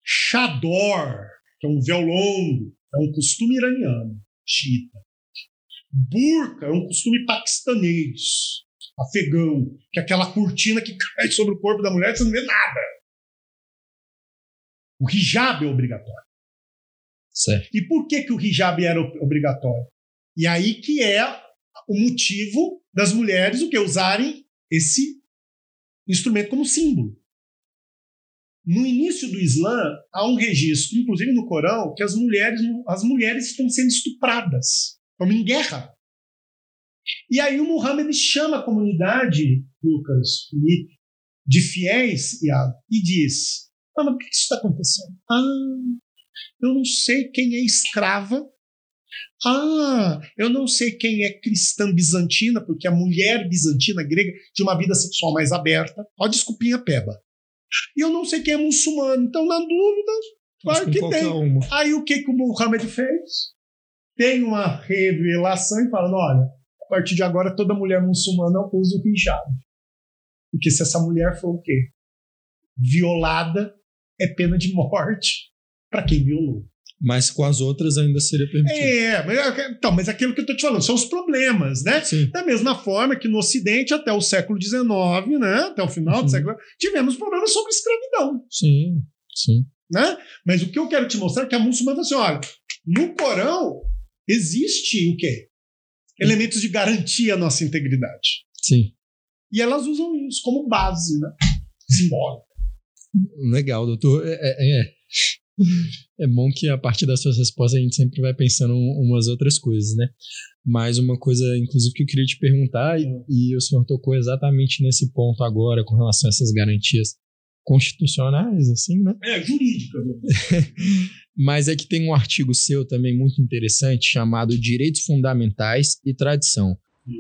Chador, que é um véu longo, é um costume iraniano, xiita. Burka é um costume paquistanês, afegão, que é aquela cortina que cai sobre o corpo da mulher e você não vê nada. O hijab é obrigatório. Certo. E por que, que o hijab era obrigatório? E aí que é o motivo das mulheres o que usarem esse instrumento como símbolo. No início do Islã, há um registro, inclusive no Corão, que as mulheres, as mulheres estão sendo estupradas. Estão em guerra. E aí o Muhammad chama a comunidade, Lucas, Felipe, de fiéis e diz: ah, mas por que isso está acontecendo? Ah, eu não sei quem é escrava. Ah, eu não sei quem é cristã bizantina, porque a mulher bizantina grega tinha uma vida sexual mais aberta. Ó, desculpinha peba. E eu não sei quem é muçulmano. Então, na dúvida, claro que tem. Uma. Aí o que, que o Muhammad fez? Tem uma revelação e falando: olha, a partir de agora toda mulher muçulmana usa o hijab. Porque se essa mulher for o quê? Violada, é pena de morte para quem violou. Mas com as outras ainda seria permitido. É, mas, é, então, mas é aquilo que eu estou te falando, são os problemas, né? Sim. Da mesma forma que no Ocidente, até o século XIX, né? Até o final uhum. do século tivemos problemas sobre escravidão. Sim, sim. Né? Mas o que eu quero te mostrar é que a muçulmana assim, olha, no Corão existe o quê? Elementos de garantia à nossa integridade. Sim. E elas usam isso como base, né? Simbólica. Legal, doutor. É, é, é. É bom que a partir das suas respostas a gente sempre vai pensando umas outras coisas, né? Mas uma coisa, inclusive, que eu queria te perguntar, e, e o senhor tocou exatamente nesse ponto agora com relação a essas garantias constitucionais, assim, né? É, jurídica. Né? <laughs> Mas é que tem um artigo seu também muito interessante chamado Direitos Fundamentais e Tradição.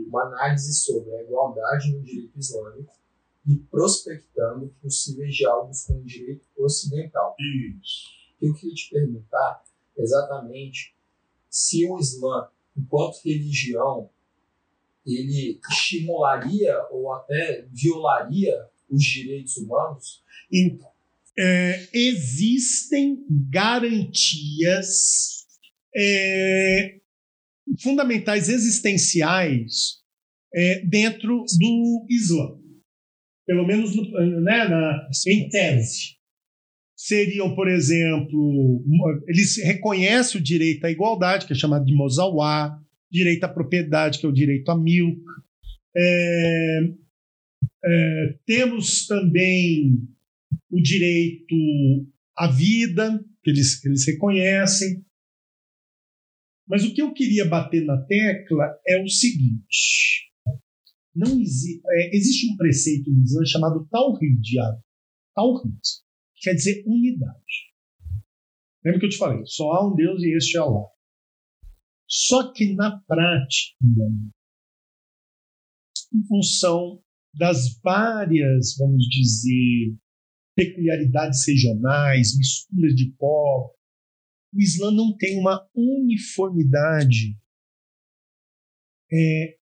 Uma análise sobre a igualdade no direito islâmico e prospectando possíveis diálogos com o direito ocidental. Isso eu queria te perguntar exatamente se o Islã, enquanto religião, ele estimularia ou até violaria os direitos humanos? Então, é, existem garantias é, fundamentais existenciais é, dentro do Islã. Pelo menos no, né, na, em tese seriam, por exemplo, eles reconhecem o direito à igualdade, que é chamado de Mozawá, direito à propriedade, que é o direito a milk. É, temos também o direito à vida, que eles, que eles reconhecem. Mas o que eu queria bater na tecla é o seguinte: não exi é, existe um preceito no Islã chamado Tawhid, Tawhid quer dizer unidade. Lembra que eu te falei? Só há um Deus e este é Allah. Só que na prática, em função das várias, vamos dizer, peculiaridades regionais, misturas de povos, o Islã não tem uma uniformidade. É,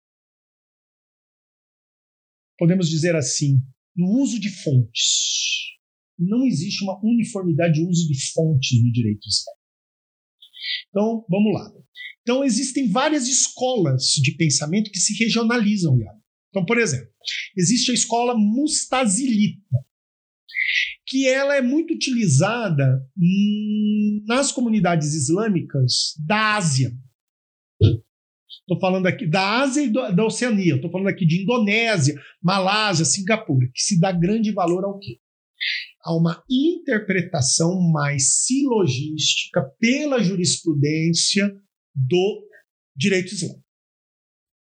podemos dizer assim, no uso de fontes. não existe uma uniformidade de uso de fontes no direito islâmico. Então, vamos lá. Então, existem várias escolas de pensamento que se regionalizam. Então, por exemplo, existe a escola mustazilita, que ela é muito utilizada nas comunidades islâmicas da Ásia. Estou falando aqui da Ásia e da Oceania. Estou falando aqui de Indonésia, Malásia, Singapura, que se dá grande valor ao quê? A uma interpretação mais silogística pela jurisprudência do direito islâmico.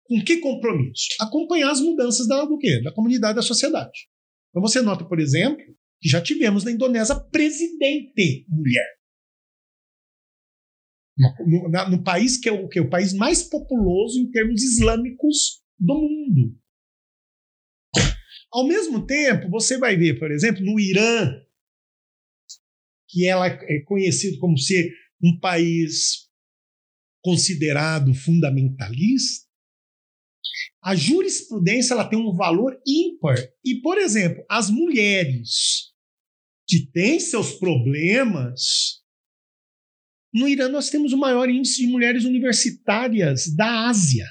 Com que compromisso? Acompanhar as mudanças da, do quê? da comunidade da sociedade. Então você nota, por exemplo, que já tivemos na Indonésia presidente mulher. No, no, país que é o, que é o país mais populoso em termos islâmicos do mundo. Ao mesmo tempo, você vai ver, por exemplo, no Irã, que ela é conhecido como ser um país considerado fundamentalista, a jurisprudência ela tem um valor ímpar. E, por exemplo, as mulheres que têm seus problemas. No Irã, nós temos o maior índice de mulheres universitárias da Ásia.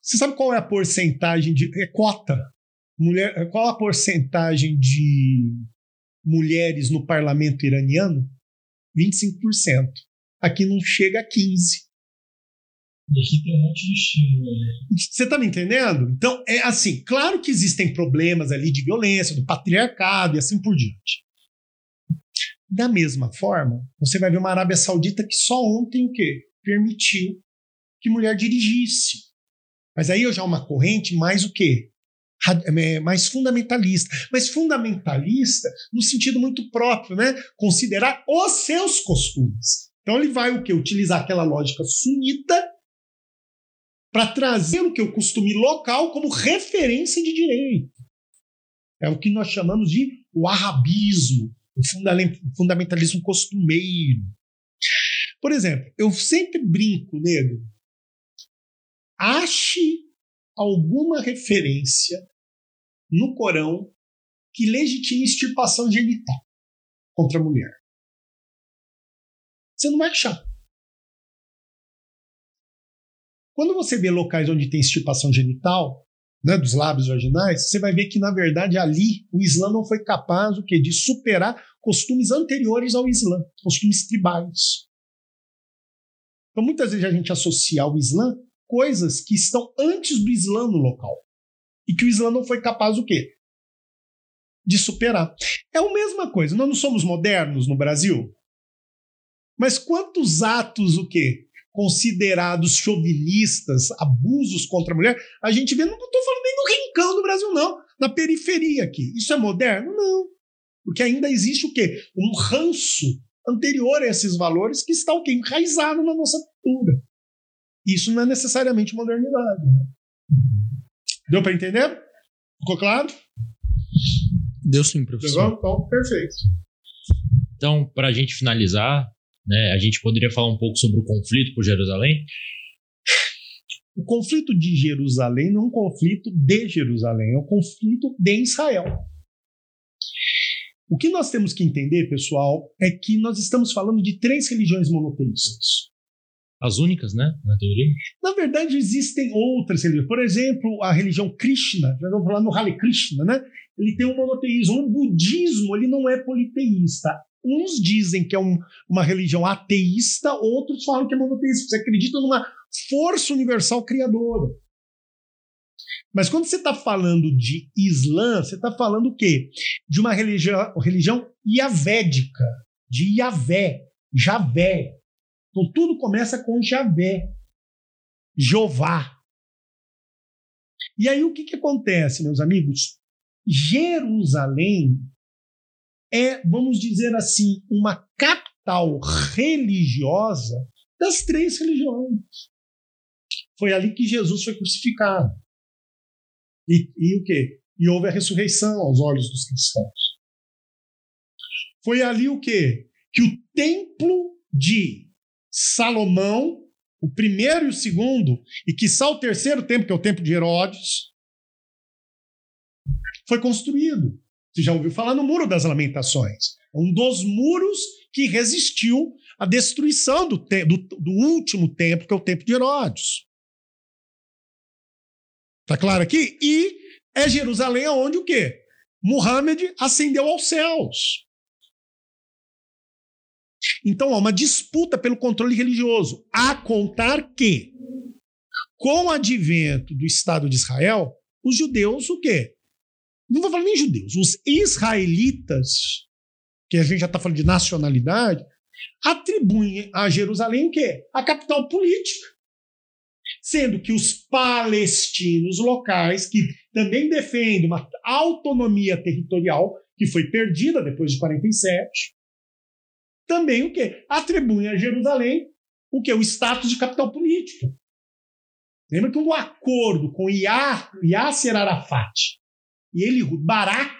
Você sabe qual é a porcentagem de. É cota. Mulher, qual a porcentagem de mulheres no parlamento iraniano? 25%. Aqui não chega a 15%. Né? Você está me entendendo? Então, é assim, claro que existem problemas ali de violência, do patriarcado e assim por diante. Da mesma forma, você vai ver uma Arábia Saudita que só ontem o quê? Permitiu que mulher dirigisse. Mas aí já é uma corrente mais o quê? É, mais fundamentalista. Mas fundamentalista no sentido muito próprio, né? Considerar os seus costumes. Então ele vai o quê? Utilizar aquela lógica sunita para trazer o que o costume local como referência de direito. É o que nós chamamos de o arabismo, o fundamentalismo costumeiro. Por exemplo, eu sempre brinco, nego. Ache alguma referência no Corão que legitime extirpação genital contra a mulher. Você não vai achar. Quando você vê locais onde tem extirpação genital, né, dos lábios vaginais, você vai ver que, na verdade, ali o Islã não foi capaz o quê? de superar costumes anteriores ao Islã, costumes tribais. Então, muitas vezes a gente associa ao Islã coisas que estão antes do Islã no local. E que o Islã não foi capaz o quê? De superar. É a mesma coisa. Nós não somos modernos no Brasil? Mas quantos atos o quê? Considerados chauvinistas, abusos contra a mulher, a gente vê, não estou falando nem no rincão do Brasil, não. Na periferia aqui. Isso é moderno? Não. Porque ainda existe o quê? Um ranço anterior a esses valores que está o quê? Enraizado na nossa cultura. Isso não é necessariamente modernidade. Né? Deu para entender? Ficou claro? Deu sim, professor. Então, perfeito. Então, para a gente finalizar, né, a gente poderia falar um pouco sobre o conflito por Jerusalém? O conflito de Jerusalém não é um conflito de Jerusalém, é um conflito de Israel. O que nós temos que entender, pessoal, é que nós estamos falando de três religiões monoteístas as únicas, né? Na teoria. Na verdade, existem outras religiões. Por exemplo, a religião Krishna, já vamos falar no Hare Krishna, né? Ele tem um monoteísmo. O budismo, ele não é politeísta. Uns dizem que é um, uma religião ateísta, outros falam que é monoteísta. Você acredita numa força universal criadora. Mas quando você está falando de Islã, você está falando o quê? De uma religião, religião iavédica, de Yavé, Javé, então tudo começa com Javé, Jeová. E aí o que, que acontece, meus amigos? Jerusalém é, vamos dizer assim, uma capital religiosa das três religiões. Foi ali que Jesus foi crucificado. E, e o quê? E houve a ressurreição aos olhos dos cristãos. Foi ali o quê? Que o templo de Salomão, o primeiro e o segundo, e que só o terceiro tempo, que é o tempo de Herodes, foi construído. Você já ouviu falar no Muro das Lamentações? Um dos muros que resistiu à destruição do, do, do último templo, que é o templo de Herodes. Tá claro aqui? E é Jerusalém onde o quê? Muhammad ascendeu aos céus. Então há uma disputa pelo controle religioso. A contar que, com o advento do Estado de Israel, os judeus, o quê? Não vou falar nem judeus, os israelitas, que a gente já está falando de nacionalidade, atribuem a Jerusalém o quê? A capital política. Sendo que os palestinos locais, que também defendem uma autonomia territorial, que foi perdida depois de 47, também o quê? Atribuem a Jerusalém o quê? O status de capital política. Lembra que um acordo com Yasser Arafat e ele Barak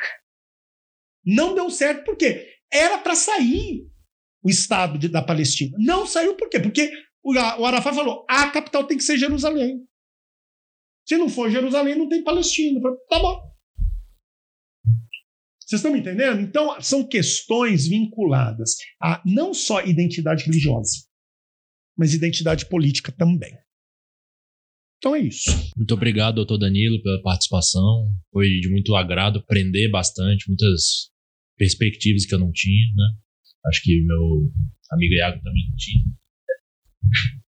não deu certo porque era para sair o Estado de, da Palestina. Não saiu por quê? Porque o, o Arafat falou: a capital tem que ser Jerusalém. Se não for Jerusalém, não tem Palestina. Tá bom. Vocês estão me entendendo? Então, são questões vinculadas a não só identidade religiosa, mas identidade política também. Então é isso. Muito obrigado, doutor Danilo, pela participação. Foi de muito agrado, aprender bastante, muitas perspectivas que eu não tinha, né? Acho que meu amigo Iago também não tinha.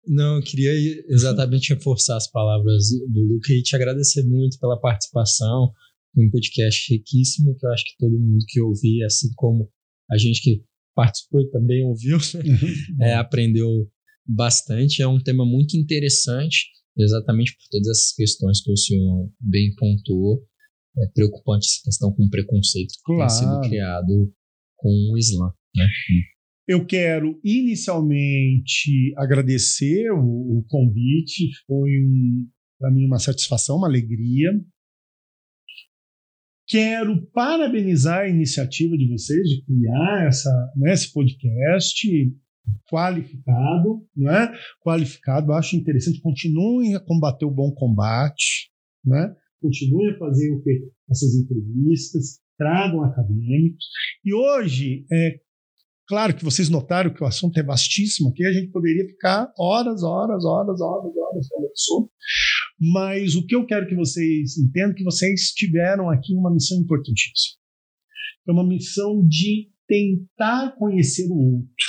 Não, eu queria exatamente reforçar as palavras do Luca e te agradecer muito pela participação um podcast riquíssimo que eu acho que todo mundo que ouvir, assim como a gente que participou também ouviu, <laughs> é, aprendeu bastante. É um tema muito interessante, exatamente por todas essas questões que o senhor bem pontuou. É preocupante essa questão com o preconceito que claro. tem sido criado com o Islã. Né? Eu quero inicialmente agradecer o, o convite, foi para mim uma satisfação, uma alegria. Quero parabenizar a iniciativa de vocês de criar essa, né, esse podcast qualificado, né? Qualificado, acho interessante. Continuem a combater o bom combate, né? Continuem a fazer o que essas entrevistas, tragam acadêmicos. E hoje, é claro que vocês notaram que o assunto é vastíssimo aqui, a gente poderia ficar horas, horas, horas, horas, horas falando. Mas o que eu quero que vocês entendam é que vocês tiveram aqui uma missão importantíssima. É uma missão de tentar conhecer o outro.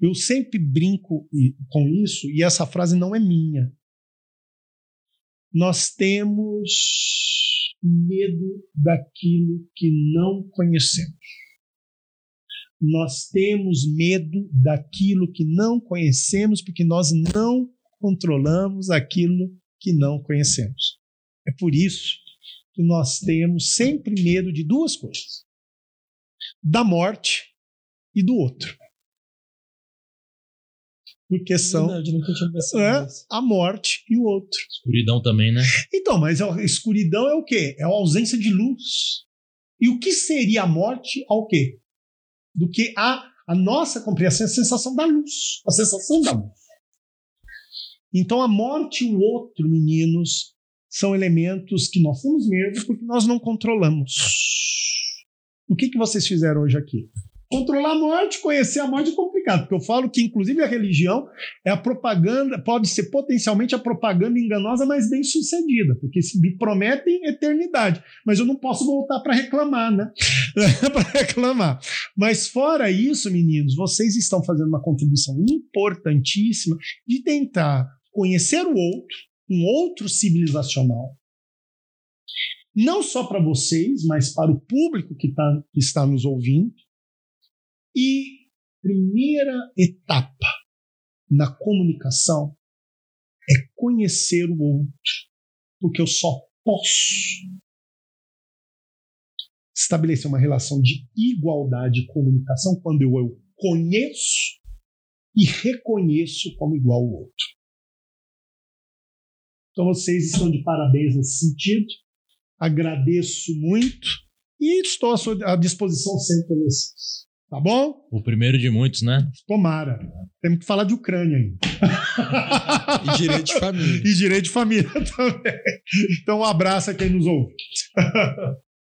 Eu sempre brinco com isso, e essa frase não é minha. Nós temos medo daquilo que não conhecemos. Nós temos medo daquilo que não conhecemos, porque nós não controlamos aquilo que não conhecemos. É por isso que nós temos sempre medo de duas coisas: da morte e do outro. Porque são é, a morte e o outro. Escuridão também, né? Então, mas a escuridão é o quê? É a ausência de luz. E o que seria a morte ao quê? Do que a, a nossa compreensão, a sensação da luz. A sensação da luz. Então a morte e o outro, meninos, são elementos que nós temos medo porque nós não controlamos. O que, que vocês fizeram hoje aqui? Controlar a morte, conhecer a morte é complicado, porque eu falo que, inclusive, a religião é a propaganda, pode ser potencialmente a propaganda enganosa, mas bem sucedida, porque me prometem eternidade, mas eu não posso voltar para reclamar, né? <laughs> para reclamar. Mas, fora isso, meninos, vocês estão fazendo uma contribuição importantíssima de tentar conhecer o outro, um outro civilizacional, não só para vocês, mas para o público que, tá, que está nos ouvindo. E primeira etapa na comunicação é conhecer o outro, porque eu só posso estabelecer uma relação de igualdade e comunicação quando eu, eu conheço e reconheço como igual ao outro. Então vocês estão de parabéns nesse sentido. Agradeço muito e estou à, sua, à disposição sempre vocês. Tá bom? O primeiro de muitos, né? Tomara. Temos que falar de Ucrânia aí. E direito de família. e direito de família <laughs> também. Então, um abraço a quem nos ouve. <laughs>